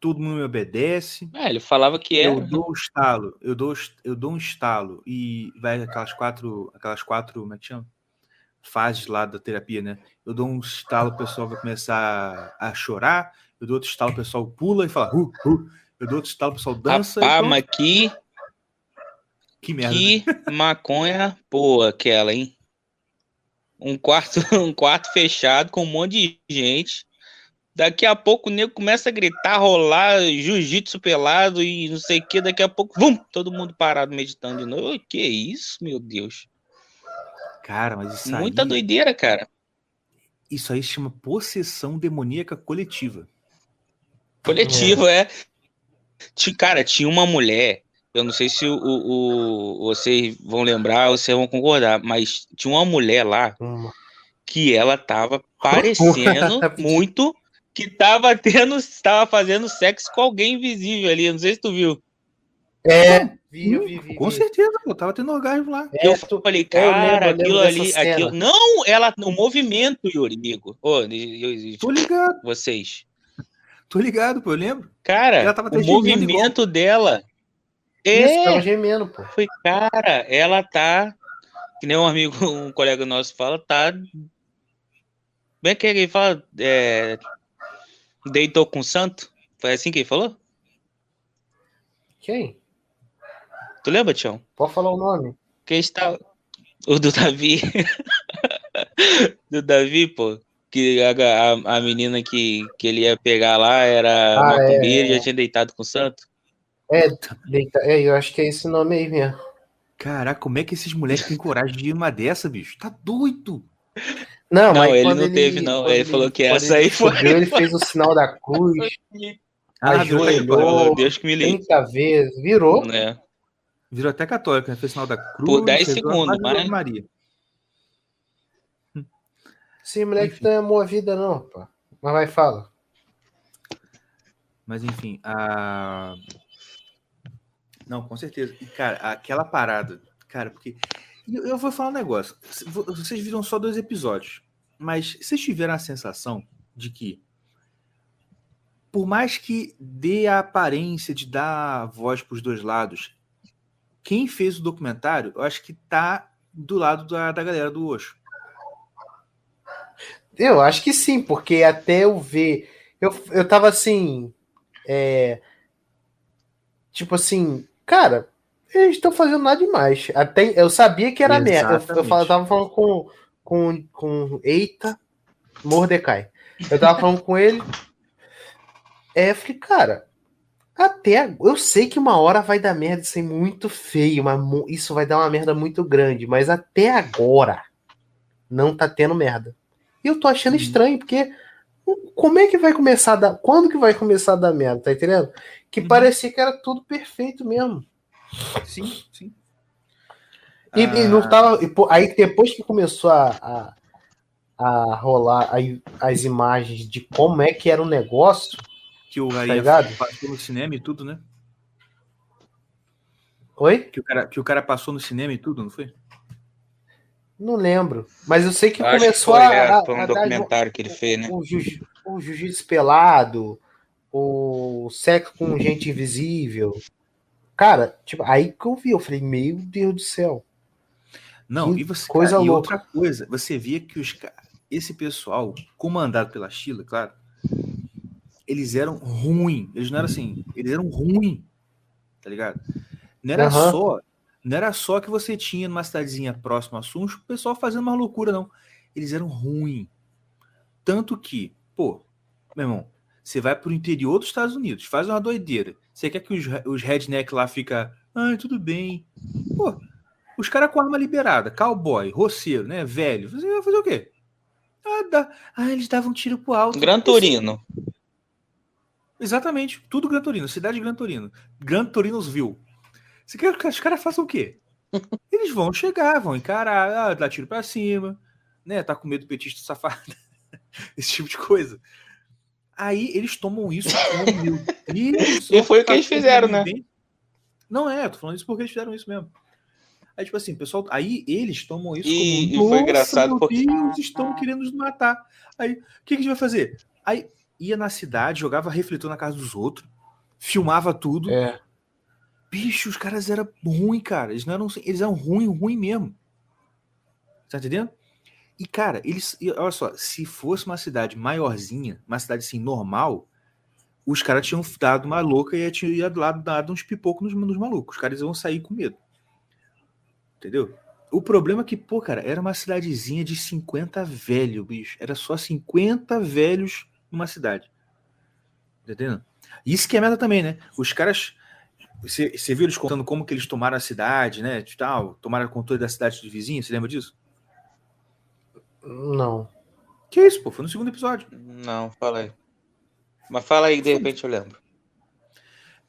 S3: Todo mundo me obedece.
S4: É, ele falava que é.
S3: Eu dou um estalo, eu dou, eu dou um estalo e vai aquelas quatro, aquelas quatro, como é que chama? Fases lá da terapia, né? Eu dou um estalo, o pessoal vai começar a chorar. Eu dou outro estalo, o pessoal pula e fala, uh, uh. Eu dou outro estalo, o pessoal dança. pronto.
S4: mas que,
S3: Que merda. né?
S4: que maconha boa aquela, hein? Um quarto, (laughs) um quarto fechado com um monte de gente. Daqui a pouco o nego começa a gritar, rolar jiu-jitsu pelado e não sei o que. Daqui a pouco, vum, todo mundo parado meditando de novo. Ô, Que isso, meu Deus.
S3: Cara, mas isso
S4: Muita
S3: aí,
S4: doideira, cara.
S3: isso aí se chama possessão demoníaca coletiva.
S4: Coletivo, é. Ti- Cara, tinha uma mulher, eu não sei se o, o- vocês vão lembrar ou vocês vão concordar, mas tinha uma mulher lá que ela tava parecendo (laughs) muito que tava tendo, tava fazendo sexo com alguém invisível ali, não sei se tu viu.
S5: É, vi, eu vi, vi.
S3: Com certeza, eu tava tendo orgasmo lá.
S5: É,
S4: eu
S5: tu-
S4: falei,
S5: eu
S4: cara,
S5: eu lembro
S4: aquilo ali, aquilo. Não, ela, o movimento, Yuri, amigo. Ô, eu- eu-
S3: Tô ligado,
S4: vocês.
S3: tô ligado, pô, eu lembro.
S4: Cara,
S3: Ela tava até
S4: o movimento dela.
S5: Isso,
S4: É,
S5: tava gemendo, pô.
S4: Foi, cara, ela tá. Que nem um amigo, (laughs) um colega nosso fala, tá. Como é que ele fala? É, deitou com o santo? Foi assim que ele falou?
S5: Quem?
S4: Tu lembra, Tião?
S5: Pode falar o nome?
S4: Quem está. O do Davi. (laughs) do Davi, pô. Que a, a, a menina que, que ele ia pegar lá era
S5: Ah,
S4: macumbeira
S5: é,
S4: e já tinha deitado com o santo.
S5: É, deita... é, eu acho que é esse nome aí mesmo.
S3: Caraca, como é que esses moleques têm coragem de ir numa dessa, bicho? Tá doido.
S5: Não,
S4: Não,
S5: mas
S4: ele não teve, não.
S5: quando
S4: Ele falou que essa
S5: ele
S4: aí foi-
S5: subiu, Ele fez o sinal da cruz (laughs)
S3: Ah,
S5: Ajoelhou.
S4: Deus que me livre.
S5: 30 vezes, virou.
S4: Né?
S3: virou até católico, né? Fez sinal da cruz.
S4: Por 10
S3: fez
S4: segundos, mas-
S3: Maria.
S5: Esse moleque
S3: Enfim.
S5: não amou a vida, não, pô. Mas vai, fala.
S3: Mas enfim, a. Não, com certeza. E, cara, aquela parada. Cara, porque. Eu, eu vou falar um negócio. Vocês viram só dois episódios. Mas vocês tiveram a sensação de que. Por mais que dê a aparência de dar voz para os dois lados, quem fez o documentário, eu acho que tá do lado da, da galera do Osho.
S5: Eu acho que sim, porque até eu ver. Eu, eu tava assim. é, tipo assim, cara, eles estão fazendo nada demais. Até, eu sabia que era merda. Eu, eu falo- tava falando com, com, com. Eita, Mordecai. Eu tava falando com ele. É, eu falei, cara, até. Eu sei que uma hora vai dar merda, isso é muito feio, mas isso vai dar uma merda muito grande. Mas até agora não tá tendo merda. E eu tô achando estranho, porque como é que vai começar a dar. Quando que vai começar a dar merda, tá entendendo? Que
S3: Uhum.
S5: parecia que era tudo perfeito mesmo.
S3: Sim, sim.
S5: E, e não
S3: Ah,
S5: tava. e, aí depois que começou a, a, a rolar aí as imagens de como é que era o negócio,
S3: que o
S5: tá
S3: Raia
S5: ligado?
S3: passou no cinema e tudo, né?
S5: Oi?
S3: Que o, cara, que o cara passou no cinema e tudo, não foi?
S5: Não lembro. Mas eu sei que
S4: Acho que
S5: começou
S4: foi,
S5: a,
S4: é,
S5: a,
S4: foi um
S5: a dar
S4: documentário que ele fez, né?
S5: o, jiu- o jiu-jitsu pelado, o sexo com gente invisível. Cara, tipo, aí que eu vi, eu falei, meu Deus do céu.
S3: Não,
S5: Que
S3: e você
S5: coisa
S3: cara, e outra coisa, você via que os esse pessoal, comandado pela Sheila, claro, eles eram ruim, eles não eram assim, eles eram ruim, tá ligado? Não era
S5: Aham.
S3: só, não era só que você tinha numa cidadezinha próxima a Assunção, o pessoal fazendo uma loucura não. Eles eram ruim. Tanto que, pô, meu irmão, você vai pro interior dos Estados Unidos, faz uma doideira. Você quer que os, os redneck lá fica, ai, tudo bem. Pô, os caras com arma liberada, cowboy, roceiro, né, velho. Você vai fazer o quê? Ah, dá- ah, eles davam tiro pro alto.
S4: Gran Torino.
S3: Exatamente, tudo Gran Torino, cidade de Gran Torino. Gran Torinosville. Você quer que os caras façam o quê? (laughs) Eles vão chegar, vão encarar, ah, dar tiro pra cima, né? Tá com medo do petista safado. (laughs) Esse tipo de coisa. Aí eles tomam isso como, meu Deus, (laughs)
S4: E foi o que eles fizeram, né?
S3: bem. Não é, eu tô falando isso porque eles fizeram isso mesmo. Aí, tipo assim, pessoal, aí eles tomam isso
S4: E-
S3: como
S4: e foi
S3: "Nossa,
S4: engraçado
S3: meu
S4: porque-
S3: Deus, estão querendo nos matar. Aí, o que, que a gente vai fazer? Aí ia na cidade, jogava refletor na casa dos outros, filmava tudo.
S5: É.
S3: Bicho, os caras eram ruim, cara. Eles não eram, eles eram ruim, ruim mesmo. Tá entendendo? E, cara, eles. Olha só, se fosse uma cidade maiorzinha, uma cidade assim, normal, os caras tinham dado uma louca e tinham ia lá dado uns pipocos nos, nos malucos. Os caras iam sair com medo. Entendeu? O problema é que, pô, cara, era uma cidadezinha de 50 velhos, bicho. Era só 50 velhos numa cidade. Tá entendendo? Isso que é merda também, né? Os caras. Você, você viu eles contando como que eles tomaram a cidade, né? de Tal, tomaram o controle da cidade de vizinha, você lembra disso?
S5: Não.
S3: Que isso, pô? Foi no segundo episódio.
S4: Não, fala aí. Mas fala aí, de repente eu lembro.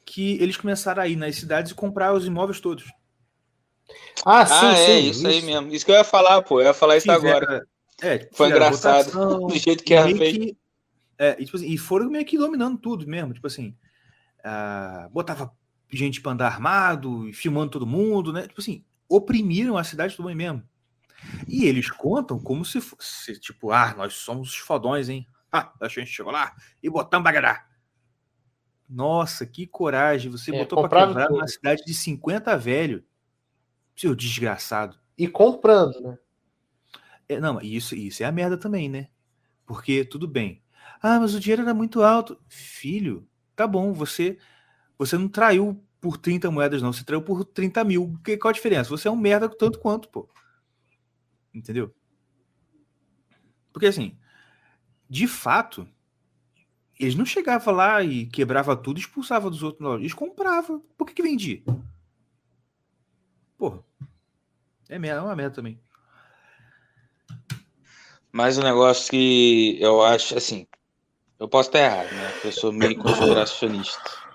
S3: Que eles começaram a ir nas cidades e comprar os imóveis todos.
S5: Ah, sim,
S4: ah,
S5: sim.
S4: é, isso, aí mesmo. Isso que eu ia falar, pô. Eu ia falar isso
S3: Fizeram-
S4: agora.
S3: É, tipo,
S4: Foi engraçado.
S3: votação,
S4: Do jeito que era feito.
S3: que- é, e, tipo assim, e foram meio que dominando tudo mesmo. Tipo assim, ah, botava gente pra andar armado, e filmando todo mundo, né? Tipo assim, oprimiram a cidade do mesmo. E eles contam como se fosse, tipo, ah, nós somos os fodões, hein? Ah, a gente chegou lá e botamos bagará. Nossa, que coragem. Você
S5: É,
S3: botou pra
S5: comprava
S3: quebrar
S5: tudo.
S3: uma cidade de 50 velho. Seu desgraçado.
S5: E comprando, né?
S3: É, não, isso, isso é a merda também, né? Porque, tudo bem. Ah, mas o dinheiro era muito alto. Filho, tá bom, você você não traiu por 30 moedas, não. Você traiu por 30 mil. Que, qual a diferença? Você é um merda tanto quanto, pô. Entendeu? Porque, assim, de fato, eles não chegavam lá e quebrava tudo e expulsava dos outros. Não. Eles compravam. Por que, que vendia? Porra. É merda, é uma merda também.
S4: Mas o negócio que eu acho, assim, eu posso estar errado, né? Eu sou meio conspiracionista. (coughs)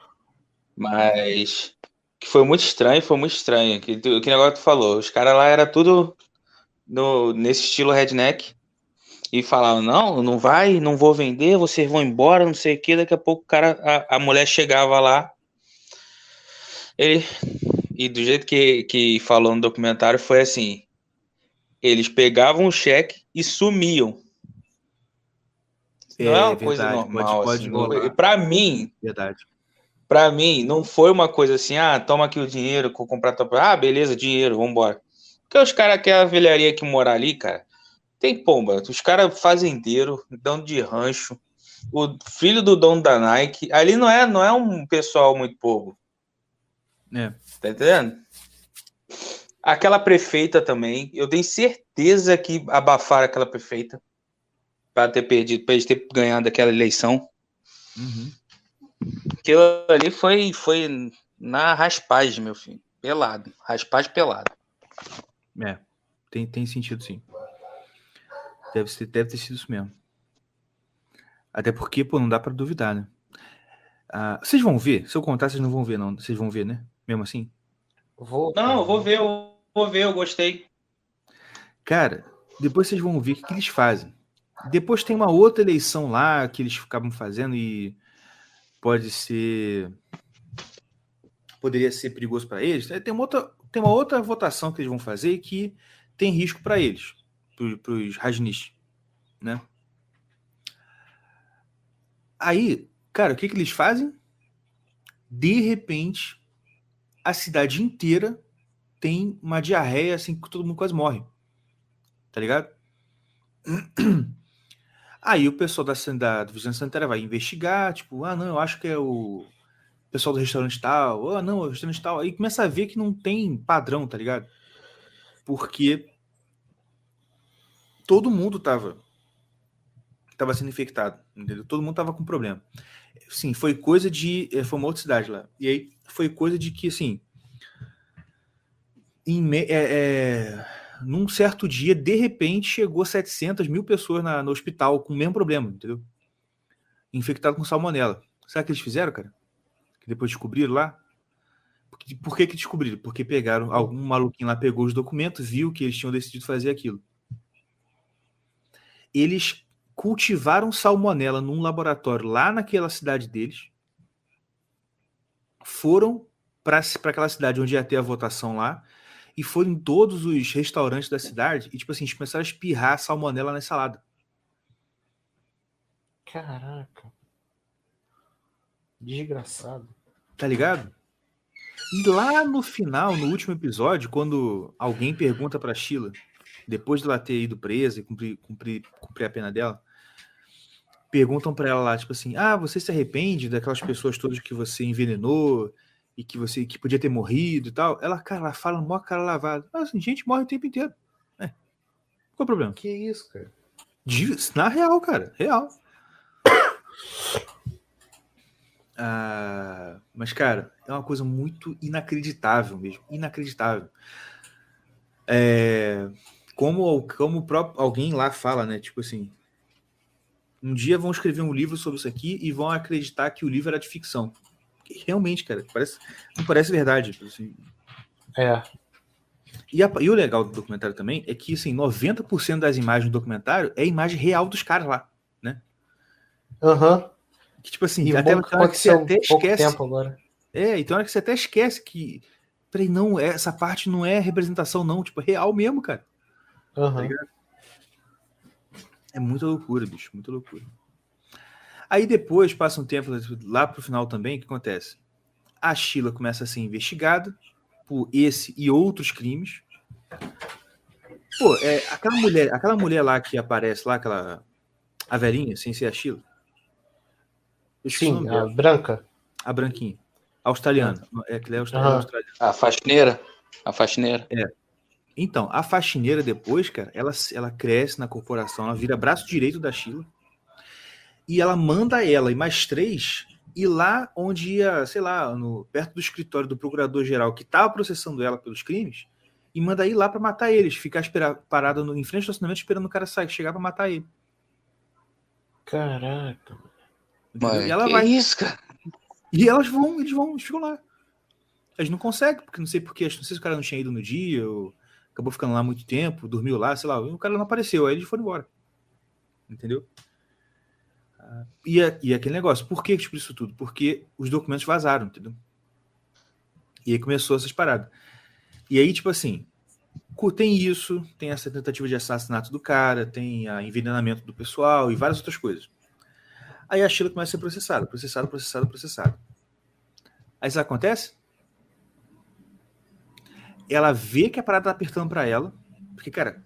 S4: Mas que foi muito estranho, foi muito estranho. Que, que negócio que tu falou, os caras lá era tudo no, nesse estilo redneck e falavam, não, não vai, não vou vender, vocês vão embora, não sei o que. Daqui a pouco o cara, a, a mulher chegava lá, ele, e do jeito que, que falou no documentário foi assim, eles pegavam o cheque e sumiam. Não é, uma coisa
S3: verdade, pode-
S4: normal,
S3: pode
S4: assim.
S3: rolar.
S4: Para mim,
S3: Verdade.
S4: Pra mim, não foi uma coisa assim, ah, toma aqui o dinheiro, vou comprar tua... Ah, beleza, dinheiro, vambora. Porque os caras, aquela velharia que mora ali, cara, tem pomba. Os caras fazendeiro, dono de rancho, o filho do dono da Nike. Ali não é, não é um pessoal muito povo.
S3: É.
S4: Tá entendendo? Aquela prefeita também, eu tenho certeza que abafaram aquela prefeita para ter perdido, para eles ter ganhado aquela eleição.
S3: Uhum.
S4: Aquilo ali foi, foi na raspagem, meu filho. Pelado. Raspagem pelado.
S3: É, tem, tem sentido sim. Deve, ser, deve ter sido isso mesmo. Até porque, pô, não dá pra duvidar, né? Ah, vocês vão ver? Se eu contar, vocês não vão ver, não. Vocês vão ver, né? Mesmo assim?
S5: Vou,
S4: Não, eu vou ver, eu vou ver, eu gostei.
S3: Cara, depois vocês vão ver o que, que eles fazem. Depois tem uma outra eleição lá que eles ficavam fazendo e pode ser. Poderia ser perigoso para eles. Tem uma, outra, tem uma outra votação que eles vão fazer que tem risco para eles, para os rajnistas, né? Aí, cara, o que, que eles fazem? De repente, a cidade inteira tem uma diarreia assim que todo mundo quase morre. Tá ligado? (clears throat) Aí o pessoal da, da, Vigilância Sanitária vai investigar, tipo, ah, não, eu acho que é o pessoal do restaurante tal, ah, não, o restaurante tal. Aí começa a ver que não tem padrão, tá ligado? Porque todo mundo tava tava sendo infectado, entendeu? Todo mundo tava com problema. Sim, foi coisa de. eh, Foi uma outra cidade lá. E aí foi coisa de que, assim. Em, é, é, num certo dia, de repente, chegou 700 mil pessoas na- no hospital com o mesmo problema, entendeu? Infectado com salmonela. Sabe o que eles fizeram, cara? Que depois descobriram lá? Por que, por que que descobriram? Porque pegaram, algum maluquinho lá pegou os documentos, viu que eles tinham decidido fazer aquilo. Eles cultivaram salmonela num laboratório lá naquela cidade deles, foram para aquela cidade onde ia ter a votação lá e foram em todos os restaurantes da cidade e, tipo assim, eles começaram a espirrar salmonela na salada.
S5: Caraca. Desgraçado.
S3: Tá ligado? E lá no final, no último episódio, quando alguém pergunta pra Sheila, depois de ela ter ido presa e cumprir, cumprir, cumprir a pena dela, perguntam pra ela lá, tipo assim, ah, você se arrepende daquelas pessoas todas que você envenenou e que você que podia ter morrido e tal? Ela, cara, ela fala mó cara lavada. Assim, gente morre o tempo inteiro. É. Qual é o problema?
S5: Que isso, cara?
S3: Na real, cara, real. (coughs) Ah, mas, cara, é uma coisa muito inacreditável mesmo. Inacreditável. É, como, como próprio, alguém lá fala, né? Tipo assim. Um dia vão escrever um livro sobre isso aqui e vão acreditar que o livro era de ficção. Realmente, cara, parece, não parece verdade. assim.
S5: É.
S3: E, a- e o legal do documentário também é que assim, 90% das imagens do documentário é imagem real dos caras lá.
S5: Aham.
S3: Que, tipo assim,
S5: E
S3: até, hora que você até esquece.
S5: tempo agora.
S3: É, então é que você até esquece que. Peraí, não, é- essa parte não é representação, não. Tipo, é real mesmo, cara.
S5: Aham.
S3: É muita loucura, bicho, muita loucura. Aí depois, passa um tempo lá pro final também, o que acontece? A Sheila começa a ser investigada por esse e outros crimes. Pô, é, aquela mulher, aquela mulher lá que aparece lá, aquela a velhinha, sem ser a Sheila.
S5: Sim, a
S3: dela.
S5: branca.
S3: a branquinha. Australiana. É que é australiana.
S5: Aham.
S3: australiana.
S4: A faxineira. A faxineira.
S3: Então, a faxineira depois, cara, ela, ela cresce na corporação, ela vira braço direito da Sheila. E ela manda ela e mais três ir lá onde ia, sei lá, no, perto do escritório do procurador-geral que estava processando ela pelos crimes, e manda ir lá para matar eles, ficar esperar, parada no, em frente ao estacionamento esperando o cara sair, chegar para matar ele.
S5: Caraca.
S4: Mano,
S3: e ela
S4: que
S3: vai.
S4: isso, cara?
S3: E elas vão, eles vão, eles ficam lá. Eles não conseguem, porque não sei porquê, acho- não sei se o cara não tinha ido no dia, ou acabou ficando lá muito tempo, dormiu lá, sei lá, e o cara não apareceu, aí eles foram embora. Entendeu? E, e aquele negócio, por que tipo, isso tudo? Porque os documentos vazaram, entendeu? E aí começou essas paradas. E aí, tipo assim, tem isso, tem essa tentativa de assassinato do cara, tem a envenenamento do pessoal e várias outras coisas. Aí a Sheila começa a ser processada, processada, processada, processada. Aí isso acontece? Ela vê que a parada tá apertando pra ela, porque, cara,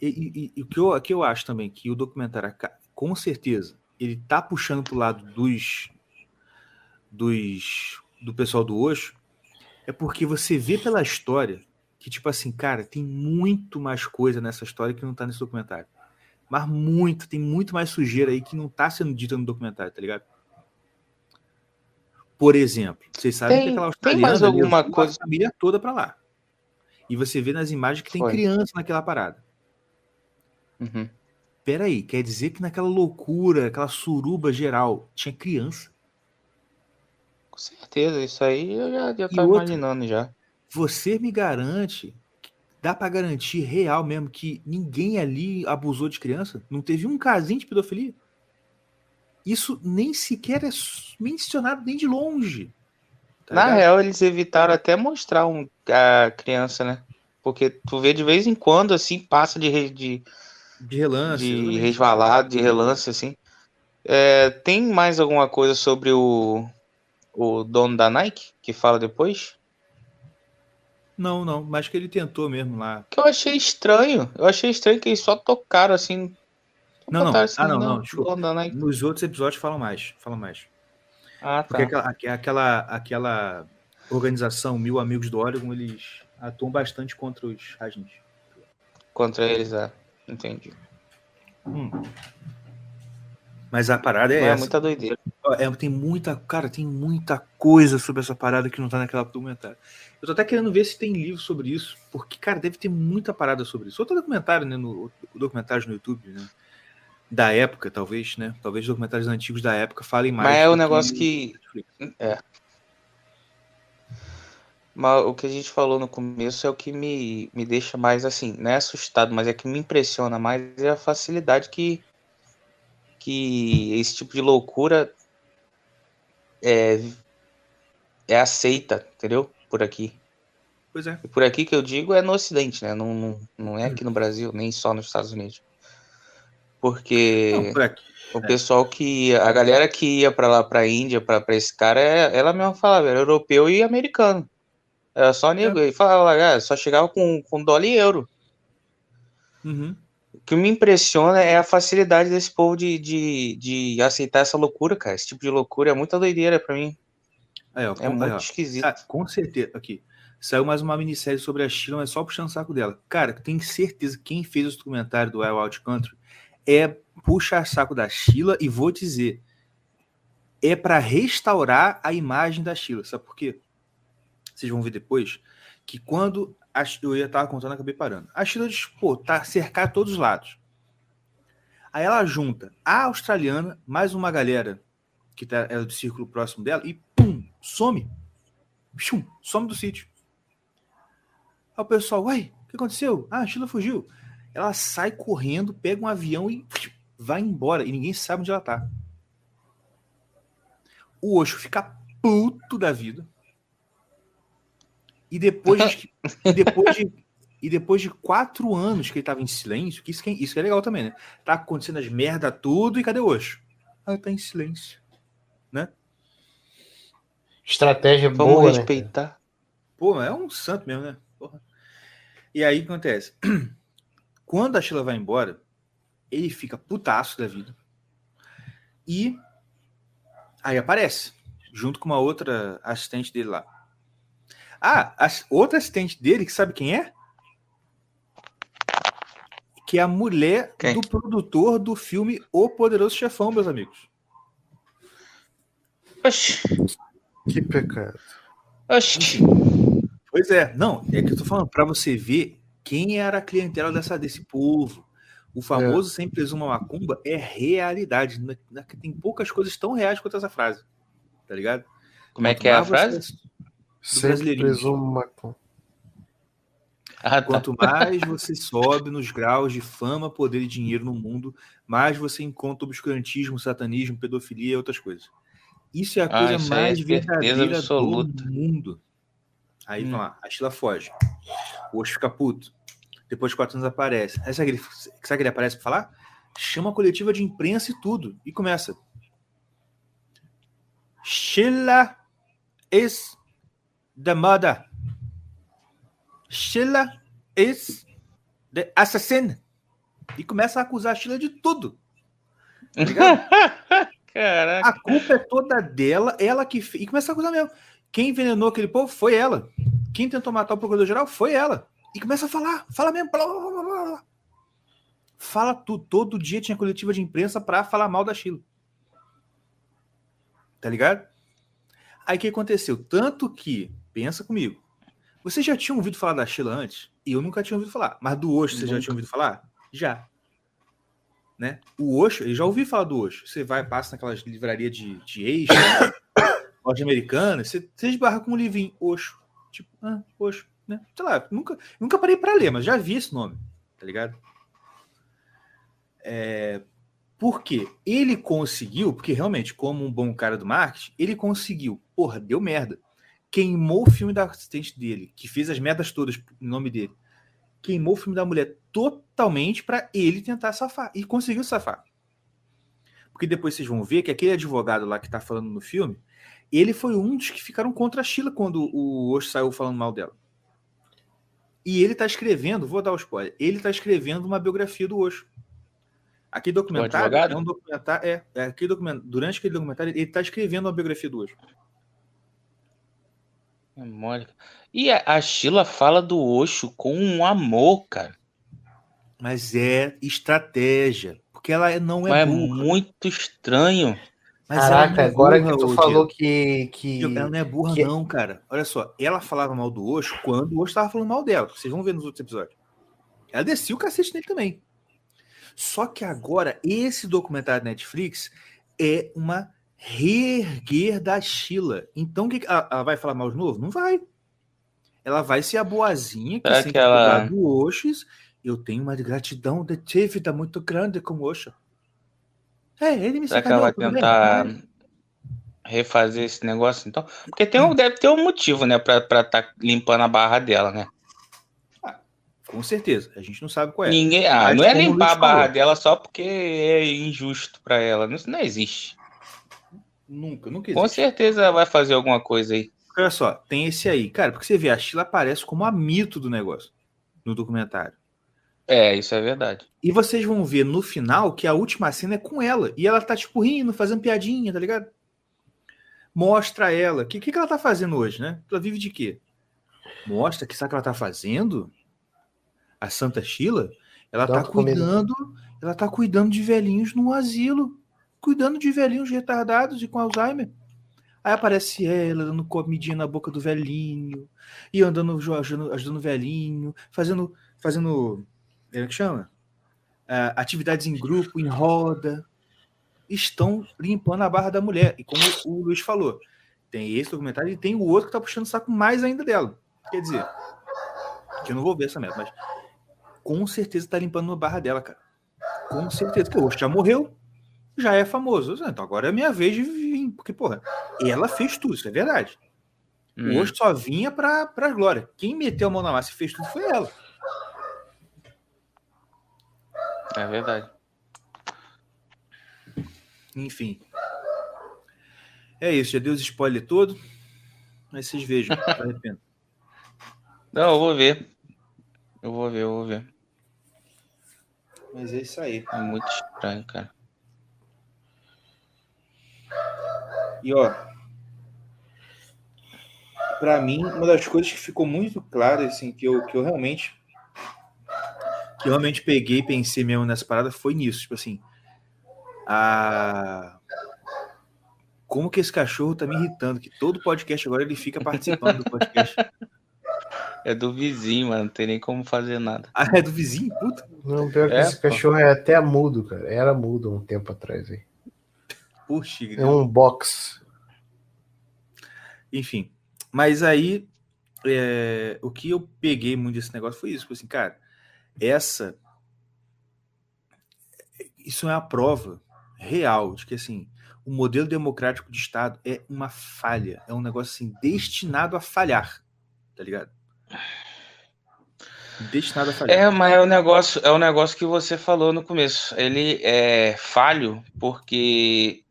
S3: e, e- e o que eu, que eu acho também, que o documentário, com certeza, ele tá puxando pro lado dos, dos do pessoal do Osho, é porque você vê pela história que, tipo assim, cara, tem muito mais coisa nessa história que não tá nesse documentário. Mas muito, tem muito mais sujeira aí que não tá sendo dita no documentário, tá ligado? Por exemplo, vocês sabem
S4: Tem-
S3: que aquela
S4: tem mais
S3: australiana
S4: alguma coisa-
S3: a família toda pra lá. E você vê nas imagens que tem
S4: Foi.
S3: criança naquela parada.
S4: Uhum.
S3: Peraí, quer dizer que naquela loucura, aquela suruba geral, tinha criança?
S4: Com certeza, isso aí eu já, já tava
S3: outra?
S4: imaginando já.
S3: Você me garante, dá pra garantir real mesmo que ninguém ali abusou de criança? Não teve um casinho de pedofilia? Isso nem sequer é mencionado nem de longe. tá
S4: Na
S3: ligado?
S4: real, eles evitaram até mostrar um, a criança, né? Porque tu vê de vez em quando, assim, passa de, de,
S3: de relance.
S4: de
S3: exatamente.
S4: resvalado, de relance, assim. É, tem mais alguma coisa sobre o, o dono da Nike que fala depois?
S3: Não, não, mas que ele tentou mesmo lá.
S4: Que eu achei estranho. Eu achei estranho que eles só tocaram assim. só
S3: Não, não.
S4: assim,
S3: Ah, não, não, desculpa.
S4: Nike.
S3: Nos outros episódios falam mais, falam mais.
S4: Ah,
S3: Porque
S4: tá.
S3: aquela, aque- aquela, aquela organização Mil Amigos do Oregon, eles atuam bastante contra os Rajins.
S4: Contra eles, é. Entendi.
S3: Mas a parada é
S4: É,
S3: essa.
S4: muita doideira.
S3: É, tem muita, cara, tem muita coisa sobre essa parada que não tá naquela documentário. Eu tô até querendo ver se tem livro sobre isso, porque, cara, deve ter muita parada sobre isso. Outro documentário, né, no documentários no YouTube, né, da época, talvez, né, talvez documentários antigos da época falem mais.
S4: Mas é o negócio que.
S3: Netflix.
S4: Mas o que a gente falou no começo é o que me, me deixa mais assim, não é assustado, mas é que me impressiona mais é a facilidade que, que esse tipo de loucura é, é aceita, entendeu? Por aqui.
S3: Pois é.
S4: E por aqui que eu digo é no Ocidente, né? Não, não, não é aqui no Brasil, nem só nos Estados Unidos. Porque
S3: Não, por
S4: o pessoal que a galera que ia pra lá, pra Índia, pra, pra esse cara, é, ela mesma falava, era europeu e americano. Era só nego. Ele falava, ah, só chegava com, com dólar e euro.
S3: Uhum.
S4: O que me impressiona é a facilidade desse povo de, de, de aceitar essa loucura, cara. Esse tipo de loucura é muita doideira pra mim.
S3: Aí, ó,
S4: É
S3: com- aí,
S4: muito
S3: ó.
S4: esquisito.
S3: Ah, com certeza. Aqui. Saiu mais uma minissérie sobre a Sheila, mas só puxando o saco dela. Cara, tenho certeza que quem fez esse documentário do Wild Country é puxar saco da Sheila e vou dizer, é pra restaurar a imagem da Sheila. Sabe por quê? Vocês vão ver depois que quando a, eu ia estar contando, acabei parando. A Sheila diz, pô, tá cercada todos os lados. Aí ela junta a australiana, mais uma galera que tá, é do círculo próximo dela, e pum, some. Chum, some do sítio. Aí o pessoal, uai, o que aconteceu? Ah, a Sheila fugiu. Ela sai correndo, pega um avião e vai embora. E ninguém sabe onde ela tá. O Osho fica puto da vida. E depois de, (laughs) e depois de, e depois de quatro anos que ele tava em silêncio, que isso, que é- isso que é legal também, né? Tá acontecendo as merda tudo e cadê o Osho? Ah, ele tá em silêncio.
S5: Estratégia
S4: Vamos
S5: boa, né?
S4: respeitar.
S3: Pô, é um santo mesmo, né? Porra. E aí o que acontece? (clears throat) Quando a Sheila vai embora, ele fica putaço da vida. E aí aparece, junto com uma outra assistente dele lá. Ah, a outra assistente dele, que sabe quem é? Que é a mulher
S4: Quem?
S3: do produtor do filme O Poderoso Chefão, meus amigos.
S4: Oxi,
S5: Que pecado.
S4: oxi.
S3: Pois é, não, é que eu tô falando para você ver quem era a clientela dessa, desse povo. O famoso sempre presuma macumba é realidade. Na- na- Tem poucas coisas tão reais quanto essa frase. Tá ligado?
S4: Como é que é a frase?
S5: Sempre
S3: brasileirinho.
S5: presumo macumba.
S4: Ah, tá.
S3: Quanto mais você sobe nos graus de fama, poder e dinheiro no mundo, mais você encontra obscurantismo, satanismo, pedofilia e outras coisas. Isso é a
S4: Ah,
S3: coisa
S4: é
S3: mais
S4: certeza
S3: verdadeira
S4: absoluta.
S3: do mundo. Aí,
S4: Hum.
S3: vamos lá, a Sheila foge. O Osho fica puto. Depois de quatro anos aparece. Aí sabe o que ele, sabe que ele aparece pra falar? Chama a coletiva de imprensa e tudo. E começa. Sheila is the mother. Sheila is the assassin. E começa a acusar a Sheila de tudo. Tá? (laughs)
S4: Caraca.
S3: A culpa é toda dela, ela que fez. E começa a acusar mesmo. Quem envenenou aquele povo foi ela. Quem tentou matar o procurador-geral foi ela. E começa a falar, fala mesmo. Blá, blá, blá, blá. Fala tudo. Todo dia tinha coletiva de imprensa pra falar mal da Sheila. Tá ligado? Aí o que aconteceu? Tanto que, pensa comigo, vocês já tinham ouvido falar da Sheila antes? E eu nunca tinha ouvido falar. Mas do Osho, vocês já
S4: Nunca.
S3: tinham ouvido falar? Já. Né? O Osho, eu já ouvi falar do Osho. Você vai, passa naquelas livrarias de, de eixo, (coughs) loja americana, você, você esbarra com um livrinho, Osho. Tipo, ah, Osho, né? Sei lá, nunca, nunca parei para ler, mas já vi esse nome, tá ligado? É, por quê? Ele conseguiu, porque realmente, como um bom cara do marketing, ele conseguiu, porra, deu merda. Queimou o filme da assistente dele, que fez as merdas todas em nome dele. Queimou o filme da mulher totalmente para ele tentar safar. E conseguiu safar. Porque depois vocês vão ver que aquele advogado lá que tá falando no filme, ele foi um dos que ficaram contra a Sheila quando o Osho saiu falando mal dela. E ele tá escrevendo, vou dar o spoiler, ele tá escrevendo uma biografia do Osho. Aquele documentário é um documentário, é, é aquele documentário, durante aquele documentário ele tá escrevendo uma biografia do Osho.
S4: É mole. E a, a Sheila fala do Osho com um amor, cara.
S3: Mas é estratégia, porque ela não é
S4: Mas é
S3: burra.
S4: muito estranho.
S3: Mas
S5: Caraca,
S3: é
S5: agora
S3: burra,
S5: que tu falou que. que...
S3: Ela não é burra,
S5: que-
S3: não, cara. Olha só, ela falava mal do Osho quando o Osho tava falando mal dela. Vocês vão ver nos outros episódios. Ela descia o cacete nele também. Só que agora, esse documentário da Netflix é uma reerguer da Sheila. Então, que ela, vai falar mal de novo? Não vai. Ela vai ser a boazinha que
S4: Será
S3: sempre
S4: que ela-
S3: do Osho. Eu tenho uma gratidão de dívida muito grande com o Osho. É, ele me
S4: Será que ela vai
S3: bem?
S4: tentar refazer esse negócio, então? Porque tem um, deve ter um motivo, né, pra estar tá limpando a barra dela, né?
S3: Com certeza. A gente não sabe qual é.
S4: Ninguém, ah,
S3: Mas
S4: não é limpar a barra dela só porque é injusto pra ela. Não, não existe.
S3: Nunca, nunca
S4: Com
S3: existe.
S4: certeza ela vai fazer alguma coisa aí.
S3: Olha só, tem esse aí. Cara, porque você vê, a Sheila aparece como a mito do negócio no documentário.
S4: É, isso é verdade.
S3: E vocês vão ver no final que a última cena é com ela. E ela tá, tipo, rindo, fazendo piadinha, tá ligado? Mostra ela. O que, que, que ela tá fazendo hoje, né? Ela vive de quê? Mostra que sabe o que ela tá fazendo? A Santa Sheila, ela
S5: Dá
S3: tá cuidando. Ela tá cuidando de velhinhos no asilo. Cuidando de velhinhos retardados e com Alzheimer. Aí aparece ela dando comidinha na boca do velhinho. E andando, ajudando, ajudando o velhinho. Fazendo. Fazendo. Como é que chama? ah, atividades em grupo, em roda, estão limpando a barra da mulher. E como o Luiz falou, tem esse documentário e tem o outro que tá puxando o saco mais ainda dela. Quer dizer, que eu não vou ver essa merda, mas com certeza tá limpando a barra dela, cara. Com certeza, porque o já morreu, já é famoso. Então agora é a minha vez de vir, porque, porra, ela fez tudo, isso é verdade.
S4: Hum,
S3: Osh só vinha pra, pra glória. Quem meteu a mão na massa e fez tudo foi ela.
S4: é verdade.
S3: Enfim. É isso, já deu os spoiler todo. Mas vocês vejam, (laughs) vale a pena.
S4: Não, eu vou ver. Eu vou ver, eu vou ver.
S3: Mas é isso aí.
S4: É muito estranho, cara.
S3: E ó, pra mim, uma das coisas que ficou muito clara, assim, que eu, que eu realmente que eu realmente peguei e pensei mesmo nessa parada foi nisso, tipo assim, a como que esse cachorro tá me irritando, que todo podcast agora ele fica participando do podcast. (laughs)
S4: É do vizinho, mano. Não tem nem como fazer nada.
S3: Ah, é do vizinho? Puta.
S5: Não, pior que
S4: É,
S5: esse
S4: pô.
S5: cachorro é até mudo, cara. Era mudo um tempo atrás aí.
S3: Puxa,
S5: É um box.
S3: Enfim, mas aí é, o que eu peguei muito desse negócio foi isso, tipo assim, cara, essa isso é uma prova real de que assim o modelo democrático de Estado é uma falha, é um negócio assim destinado a falhar, tá ligado? Destinado a falhar.
S4: É, mas é o negócio, é o negócio que você falou no começo. Ele é falho porque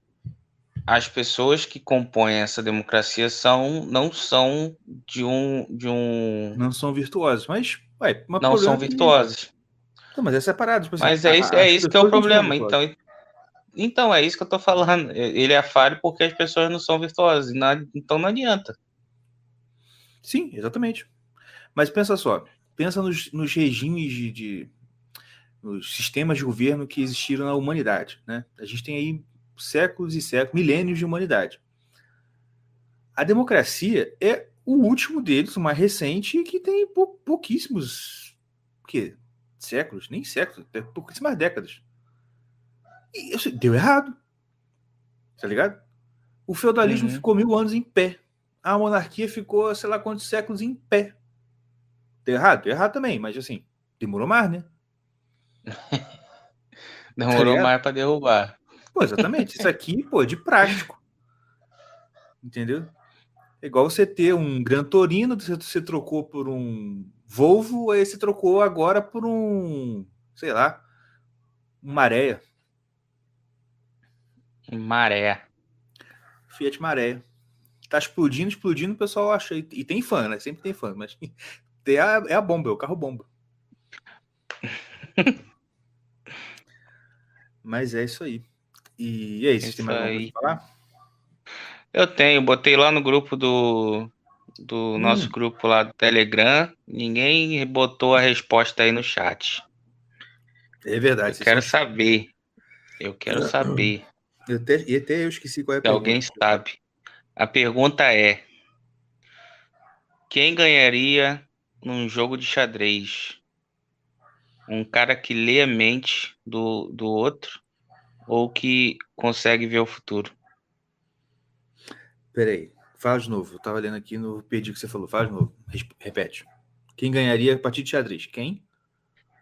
S4: as pessoas que compõem essa democracia são não são de um de um
S3: Não são virtuosos, mas ué,
S4: não são virtuosos.
S3: Não, mas é separado. Tipo assim,
S4: Mas é isso,
S3: a-
S4: é isso que é o problema. Então, então é isso que eu tô falando. Ele é falho porque as pessoas não são virtuosas. não- Então não adianta.
S3: Sim, exatamente. Mas pensa só, pensa nos, nos regimes de, de- nos sistemas de governo que existiram na humanidade, né? A gente tem aí séculos e séculos, milênios de humanidade. A democracia é o último deles, o mais recente, que tem pou- pouquíssimos o quê? séculos, nem séculos, é pouquíssimas décadas. E isso deu errado. Tá ligado? O feudalismo
S4: Uhum.
S3: ficou mil anos em pé a monarquia ficou, sei lá quantos séculos em pé. Deu errado? Deu errado também, mas assim, demorou mais, né? (laughs)
S4: Demorou
S3: ligado?
S4: mais pra derrubar.
S3: Pô, exatamente. Isso aqui, pô, é de prático. Entendeu? É igual você ter um Gran Torino, você, trocou por um Volvo, aí você trocou agora por um, sei lá, um Maréia,
S4: Maré.
S3: Fiat Maréia. Tá explodindo, explodindo, o pessoal acha. E tem fã, né? Sempre tem fã, mas (laughs) tem a, é a bomba, é o carro bomba. (laughs) mas é isso aí. E, e aí, vocês têm mais
S4: Isso
S3: alguma coisa
S4: aí.
S3: pra falar?
S4: Eu tenho, botei lá no grupo do, do
S3: Hum.
S4: nosso grupo lá do Telegram. Ninguém botou a resposta aí no chat.
S3: É verdade.
S4: Eu quero
S3: são-
S4: saber. Eu quero saber
S3: Eu até, e até eu esqueci qual é a
S4: se alguém
S3: pergunta.
S4: sabe. A pergunta é: quem ganharia num jogo de xadrez? Um cara que lê a mente do, do outro ou que consegue ver o futuro?
S3: Peraí, fala de novo. Eu tava lendo aqui no perdi o que você falou. Fala de novo. Repete. Quem ganharia a partida de xadrez? Quem?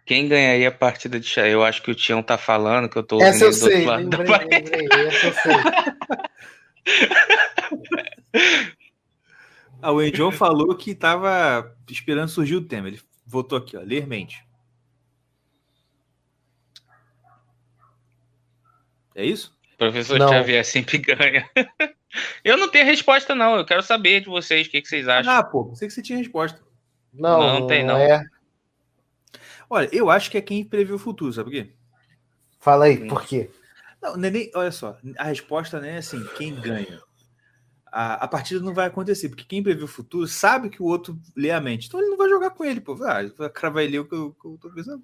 S4: Quem ganharia a partida de xadrez? Eu acho que o Tião tá falando que eu tô
S5: Essa eu
S4: ouvindo ele do
S5: sei,
S4: outro lado da
S5: lembrei, lembrei. Essa eu sei. (laughs)
S3: Ah, o Enjon falou que tava esperando surgir o tema. Ele votou aqui, ó, ler mente. É isso?
S4: Professor
S5: Não.
S4: Xavier sempre (laughs) ganha. Eu não tenho resposta, não. Eu quero saber de vocês o que, que vocês acham.
S3: Ah, pô, pensei que você tinha resposta.
S5: Não,
S4: Não, não tem, não.
S5: É.
S3: Olha, eu acho que é quem prevê o futuro, sabe por quê?
S5: Fala aí, por quê?
S3: Não, é nem- olha só, a resposta não é assim, quem ganha. A, a partida não vai acontecer, porque quem prevê o futuro sabe que o outro lê a mente. Então ele não vai jogar com ele, pô. Ah, vai cravar ele o que eu, que eu tô pensando.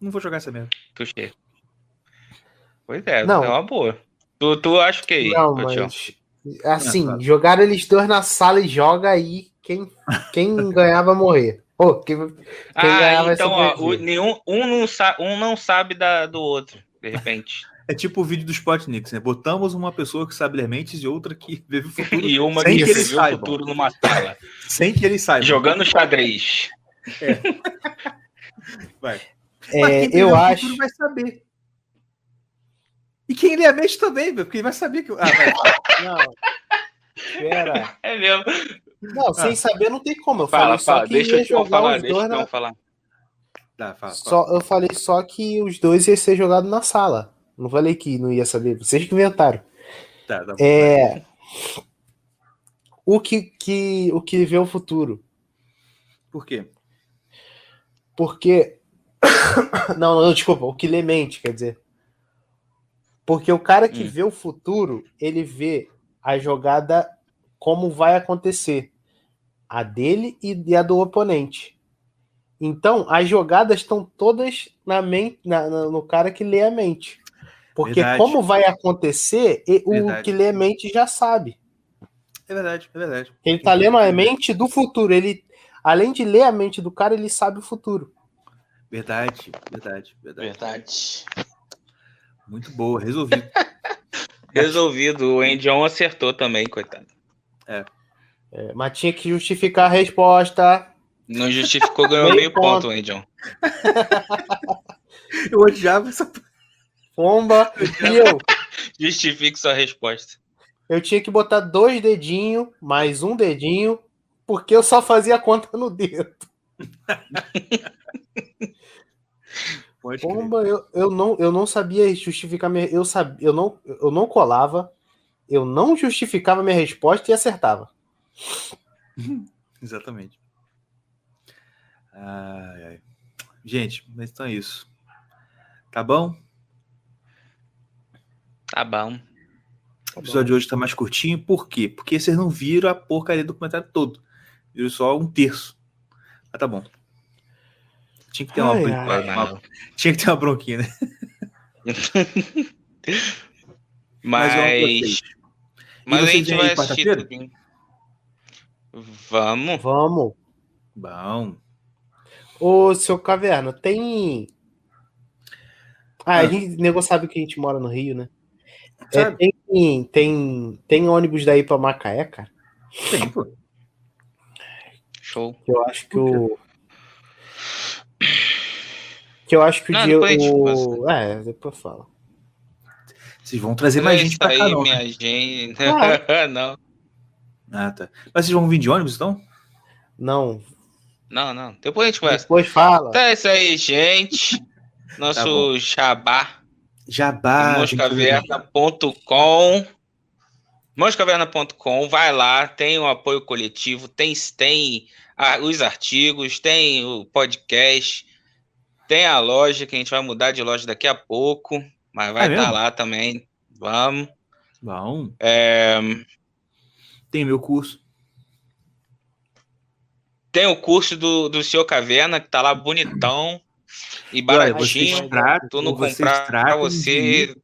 S3: Não vou jogar essa merda.
S4: Tuxê. Pois é,
S5: Não.
S4: é uma boa. Tu, tu acha que aí?
S5: Não, mas. Assim,
S3: Ah, tá.
S5: jogaram eles dois na sala e joga aí. Quem, quem (laughs) ganhar vai morrer. Pô, quem, quem ganhar
S4: Ah,
S5: vai
S4: então, ó, o- nenhum, um, não sa um não sabe da, do outro, de repente. (laughs)
S3: É tipo o vídeo do Spotnix, né? Botamos uma pessoa que sabe ler mentes e outra que (laughs) vê o futuro
S4: E uma
S3: sem
S4: que
S3: que eles
S4: viu o
S3: saibam.
S4: futuro numa sala.
S3: sem que ele saiba.
S4: jogando xadrez.
S3: Vai.
S5: É,
S3: Mas quem prevê
S5: eu
S3: o
S5: acho.
S3: futuro vai saber. E quem lê a mente também, porque ele vai saber que. Ah, vai. (laughs)
S5: Não. Pera.
S4: É mesmo.
S5: Não, sem saber não tem como. Eu
S4: Fala,
S5: falei só
S4: fala.
S5: que
S4: Deixa
S5: ia jogar
S4: falar,
S5: os
S4: deixa
S5: dois na...
S4: falar.
S3: Tá, fala, fala.
S5: Só, eu falei só que os dois iam ser jogados na sala. Não falei que não ia saber. Vocês que inventaram.
S3: Tá, tá bom.
S5: É. O que, que, o que vê o futuro.
S3: Por quê?
S5: Porque. (coughs) não, não, desculpa. O que lê mente, quer dizer. Porque o cara que
S4: Hum.
S5: vê o futuro, ele vê a jogada como vai acontecer. A dele e a do oponente. Então, as jogadas estão todas na mente, na- na- no cara que lê a mente. Porque
S3: Verdade.
S5: como vai acontecer, e- o
S3: Verdade.
S5: que lê a mente já sabe.
S3: É verdade, é verdade.
S5: Ele tá lendo a mente do futuro. Ele, além de ler a mente do cara, ele sabe o futuro.
S3: Verdade, verdade, verdade.
S4: Verdade.
S3: Muito boa, resolvido. (laughs)
S4: Resolvido. O Endion acertou também, coitado.
S5: É, mas tinha que justificar a resposta.
S4: Não justificou, ganhou
S5: Meio
S4: meio ponto,
S5: ponto.
S4: Endion. (laughs)
S3: Eu odiava essa.
S5: Pomba. E eu? (laughs)
S4: Justifique sua resposta.
S5: Eu tinha que botar dois dedinhos, mais um dedinho, porque eu só fazia conta no dedo.
S3: Pode crer.
S5: Pomba, eu, eu, não, eu não sabia justificar minha. Eu, sab, eu, não, eu não colava, eu não justificava minha resposta e acertava. (laughs)
S3: Exatamente. Ai, ai. Gente, mas então é isso. Tá bom?
S4: Tá bom.
S3: O episódio de hoje tá mais curtinho, por quê? Porque vocês não viram a porcaria do documentário todo. Viram só um terço. Mas tá bom. Tinha que ter uma,
S5: Ai,
S3: brin-
S5: ai.
S3: uma- tinha que ter uma bronquinha, né? (laughs)
S4: Mas.
S3: vocês.
S4: Mas a gente vai assistir. Vamos.
S5: Vamos.
S3: Bom.
S5: Ô, seu Caverna, tem. Ah,
S3: Ah.
S5: a gente, o nego sabe que a gente mora no Rio, né? É, tem, tem, tem ônibus daí pra Macaé, cara.
S3: Tem, pô.
S4: Show.
S5: Eu acho que o. Que eu acho que o
S4: Não,
S5: dia.
S4: depois a gente
S5: O... É, depois fala.
S3: Vocês vão trazer
S4: Não
S3: mais gente pra cá,
S4: aí,
S3: não. né?
S4: minha gente.
S5: Ah. (laughs)
S4: não,
S3: Ah, tá. Mas vocês vão vir de ônibus, então?
S5: Não,
S4: não, não. Depois a gente conversa.
S5: depois fala.
S4: Então é isso aí, gente. (laughs) Nosso
S3: Tá
S4: jabá.
S3: Jabá.
S4: moscaverna.com moscaverna.com, vai lá, tem o apoio coletivo, tem, tem ah, os artigos, tem o podcast, tem a loja, que a gente vai mudar de loja daqui a pouco, mas vai
S3: É
S4: estar
S3: mesmo?
S4: lá também. Vamos.
S3: Bom.
S4: É,
S3: Tem meu curso.
S4: tem o curso do, do Senhor Caverna, que tá lá bonitão e
S3: Olha,
S4: baratinho.
S3: vocês tratem,
S4: tu não comprar pra
S3: tratem
S4: você.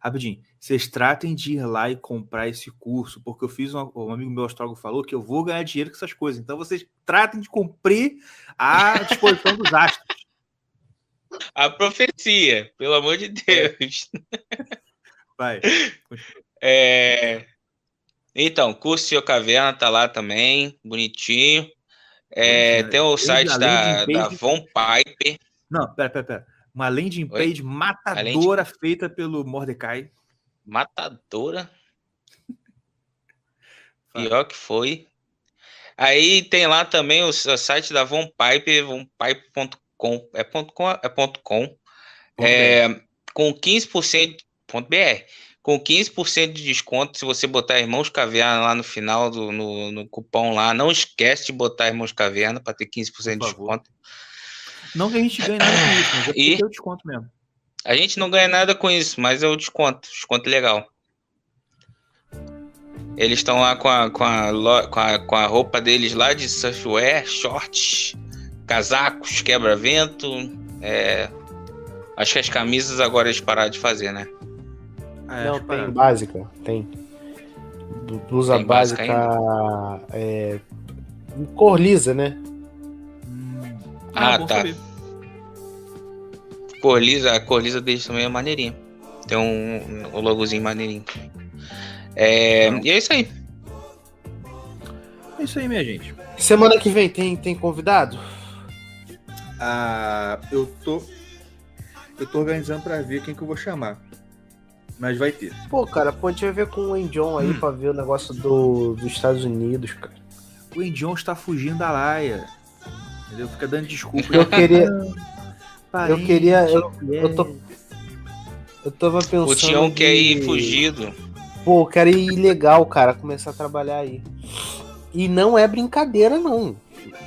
S3: Rapidinho. Vocês tratem de ir lá e comprar esse curso, porque eu fiz uma, um amigo meu astrólogo falou que eu vou ganhar dinheiro com essas coisas. Então vocês tratem de cumprir a disposição dos astros. (laughs)
S4: A profecia, pelo amor de Deus. (laughs)
S3: Vai.
S4: É, Então, curso Senhor Caverna tá lá também, bonitinho. É,
S3: é,
S4: tem o
S3: desde
S4: site da,
S3: landing
S4: da Von Piper.
S3: Não, pera, pera, pera. Uma landing
S4: Oi?
S3: page matadora feita pelo Mordecai.
S4: Matadora. (laughs) Pior que foi. Aí tem lá também o, site da Von Pipe, vonpipe.com. É ponto .com, é ponto .com. É, com 15% ponto .br. Com 15% de desconto, se você botar Irmãos Caverna lá no final do no, no cupom lá, não esquece de botar Irmãos Caverna para ter 15% de desconto.
S3: Não que a gente ganhe nada com isso, mas é
S4: E-
S3: desconto mesmo.
S4: A gente não ganha nada com isso, mas é o desconto, desconto legal. Eles estão lá com a, com, a, com, a, com a roupa deles lá de surfwear, shorts, casacos, quebra-vento. é, Acho que as camisas agora eles pararam de fazer, né?
S3: Ah, é,
S5: Não, tem básica, tem. Blusa
S4: Tem básica
S5: básica, é, cor lisa, né?
S3: Hum.
S4: Ah,
S3: bom
S4: tá.
S3: saber.
S4: Cor lisa, a cor lisa deles também é maneirinha. Tem um, um logozinho maneirinho. É, e é isso aí.
S3: É isso aí, minha gente.
S5: Semana que vem tem, tem convidado?
S3: Ah, eu tô. Eu tô organizando pra ver quem que eu vou chamar. Mas vai ter.
S5: Pô, cara, pô, a gente vai ver com o John aí
S3: Hum.
S5: pra ver o negócio do, dos Estados Unidos, cara.
S3: O Indion está fugindo da laia. Entendeu? Fica dando desculpa.
S5: Eu queria. (laughs)
S3: Parente,
S5: eu queria- eu-
S3: é.
S5: eu tô Eu tava pensando.
S4: O Tião
S5: de-
S4: quer ir fugido.
S5: Pô, eu quero ir legal, cara, começar a trabalhar aí. E não é brincadeira, não.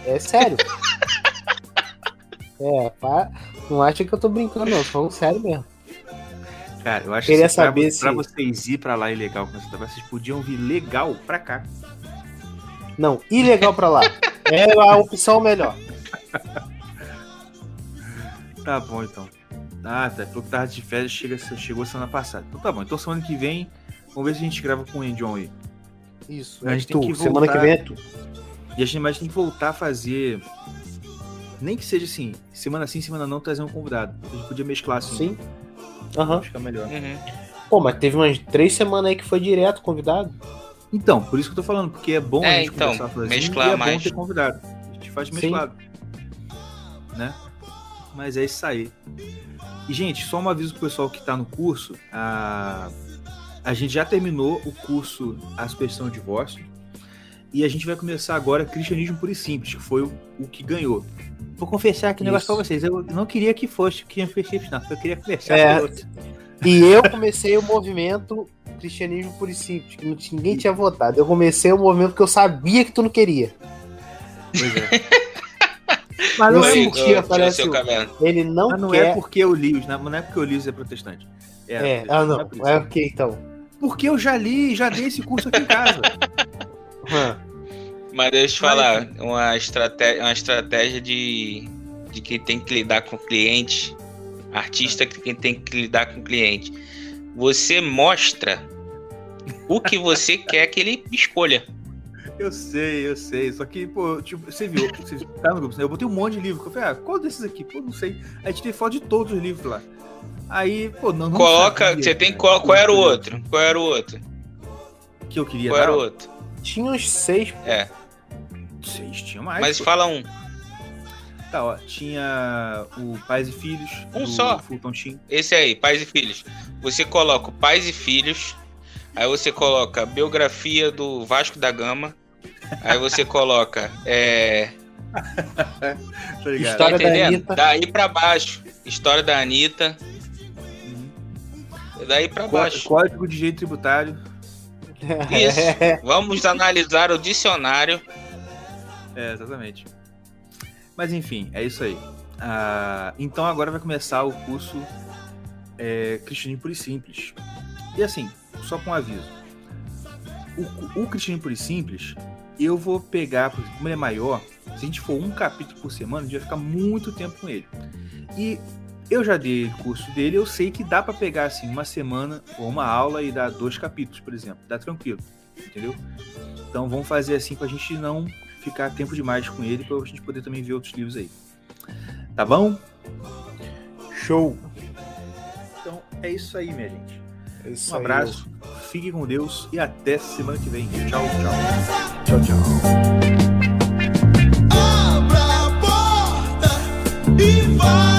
S5: É sério. (laughs) é, pá, não acha que eu tô brincando, não. Tô falando sério mesmo.
S3: Cara, eu acho
S5: Queria
S3: que pra-
S5: saber
S3: pra,
S5: se-
S3: vocês ir pra lá ilegal começar a trabalhar, vocês podiam vir legal pra cá.
S5: Não, ilegal pra lá. (laughs) É a opção melhor.
S3: Tá bom, então. Ah, tá. Falou que tava de férias, chega, chegou semana passada. Então tá bom. Então semana que vem, vamos ver se a gente grava com o Endion aí.
S5: Isso,
S3: A
S5: é
S3: gente tem
S5: tu.
S3: que
S5: Semana
S3: voltar.
S5: que vem é tu.
S3: E a gente mais tem que voltar a fazer. Nem que seja assim, semana sim, semana não, trazer um convidado. A gente podia mesclar assim.
S5: Sim. Aham.
S3: Fica melhor.
S4: Uhum.
S5: Pô, mas teve umas três semanas aí que foi direto convidado.
S3: Então, por isso que eu tô falando, porque é bom a
S4: É,
S3: gente
S4: então,
S3: conversar sozinho
S4: mesclar
S3: e é
S4: mais.
S3: bom ter convidado. A gente faz
S5: Sim.
S3: mesclado. Né? Mas é isso aí. E, gente, só um aviso pro pessoal que tá no curso. A, a gente já terminou o curso A Superstição do Divórcio. E a gente vai começar agora Cristianismo Puro e Simples, que foi o, o que ganhou. Vou confessar aqui um negócio pra vocês. Eu não queria que fosse Cristianismo Puro e Simples, não. Eu queria conversar
S5: É.
S3: com outro.
S5: E eu comecei o movimento Cristianismo Puro e Simples, que ninguém tinha votado. Eu comecei o movimento que eu sabia que tu não queria.
S3: Pois é. (laughs) Mas não,
S5: Eu
S3: é,
S5: porque aparece o-. Ele não,
S3: mas não
S5: quer.
S3: é porque eu li, os- não é porque eu li os é protestante.
S5: É, ah, não.
S3: é por isso.
S5: É o que então?
S3: Porque eu já li, já dei esse curso aqui em casa. (laughs)
S4: Mas deixa eu te falar, uma estratégia, uma estratégia de, de quem tem que lidar com o cliente, artista que quem tem que lidar com o cliente. Você mostra o que você (laughs) quer que ele escolha.
S3: Eu sei, eu sei. Só que, pô, tipo, você viu, você tá no grupo, né? eu botei um monte de livro. Eu falei, ah, qual desses aqui? Pô, não sei. Aí a gente tem foto de todos os livros lá. Aí, pô, não. não
S4: Coloca,
S3: sabia,
S4: você tem
S3: cara,
S4: qual, qual era o outro? Qual era o outro?
S3: Que eu queria
S4: Qual era
S3: dar.
S4: o outro?
S5: Tinha uns seis.
S4: É,
S3: Seis, tinha mais.
S4: mas
S3: pô.
S4: fala um.
S3: Tá, ó. Tinha o Pais e Filhos.
S4: Um
S3: do
S4: só.
S3: Fulton Sheen.
S4: Esse aí, pais e filhos. Você coloca o pais e filhos. Aí você coloca a biografia do Vasco da Gama. Aí você coloca. É? (laughs)
S5: História
S4: tá
S5: da
S4: entendendo?
S5: Anitta.
S4: Daí pra baixo. História da Anitta. Daí pra baixo.
S3: Código de jeito tributário.
S4: Isso. (laughs) Vamos analisar o dicionário.
S3: É, exatamente. Mas enfim, é isso aí. Ah, então agora vai começar o curso é, Cristianismo Puro e Simples. E assim, só com um aviso. O, o Cristianismo Puro e Simples, eu vou pegar, por exemplo, como ele é maior, se a gente for um capítulo por semana, a gente vai ficar muito tempo com ele. E eu já dei curso dele, eu sei que dá pra pegar assim uma semana ou uma aula e dar dois capítulos, por exemplo. Dá tranquilo, entendeu? Então vamos fazer assim pra gente não ficar tempo demais com ele, pra gente poder também ver outros livros aí. Tá bom?
S5: Show.
S3: Então é isso aí, minha gente.
S5: É isso
S3: Um
S5: aí.
S3: abraço, fique com Deus e até semana que vem. Tchau, tchau.
S5: Tchau, tchau.
S6: Abra a porta e vai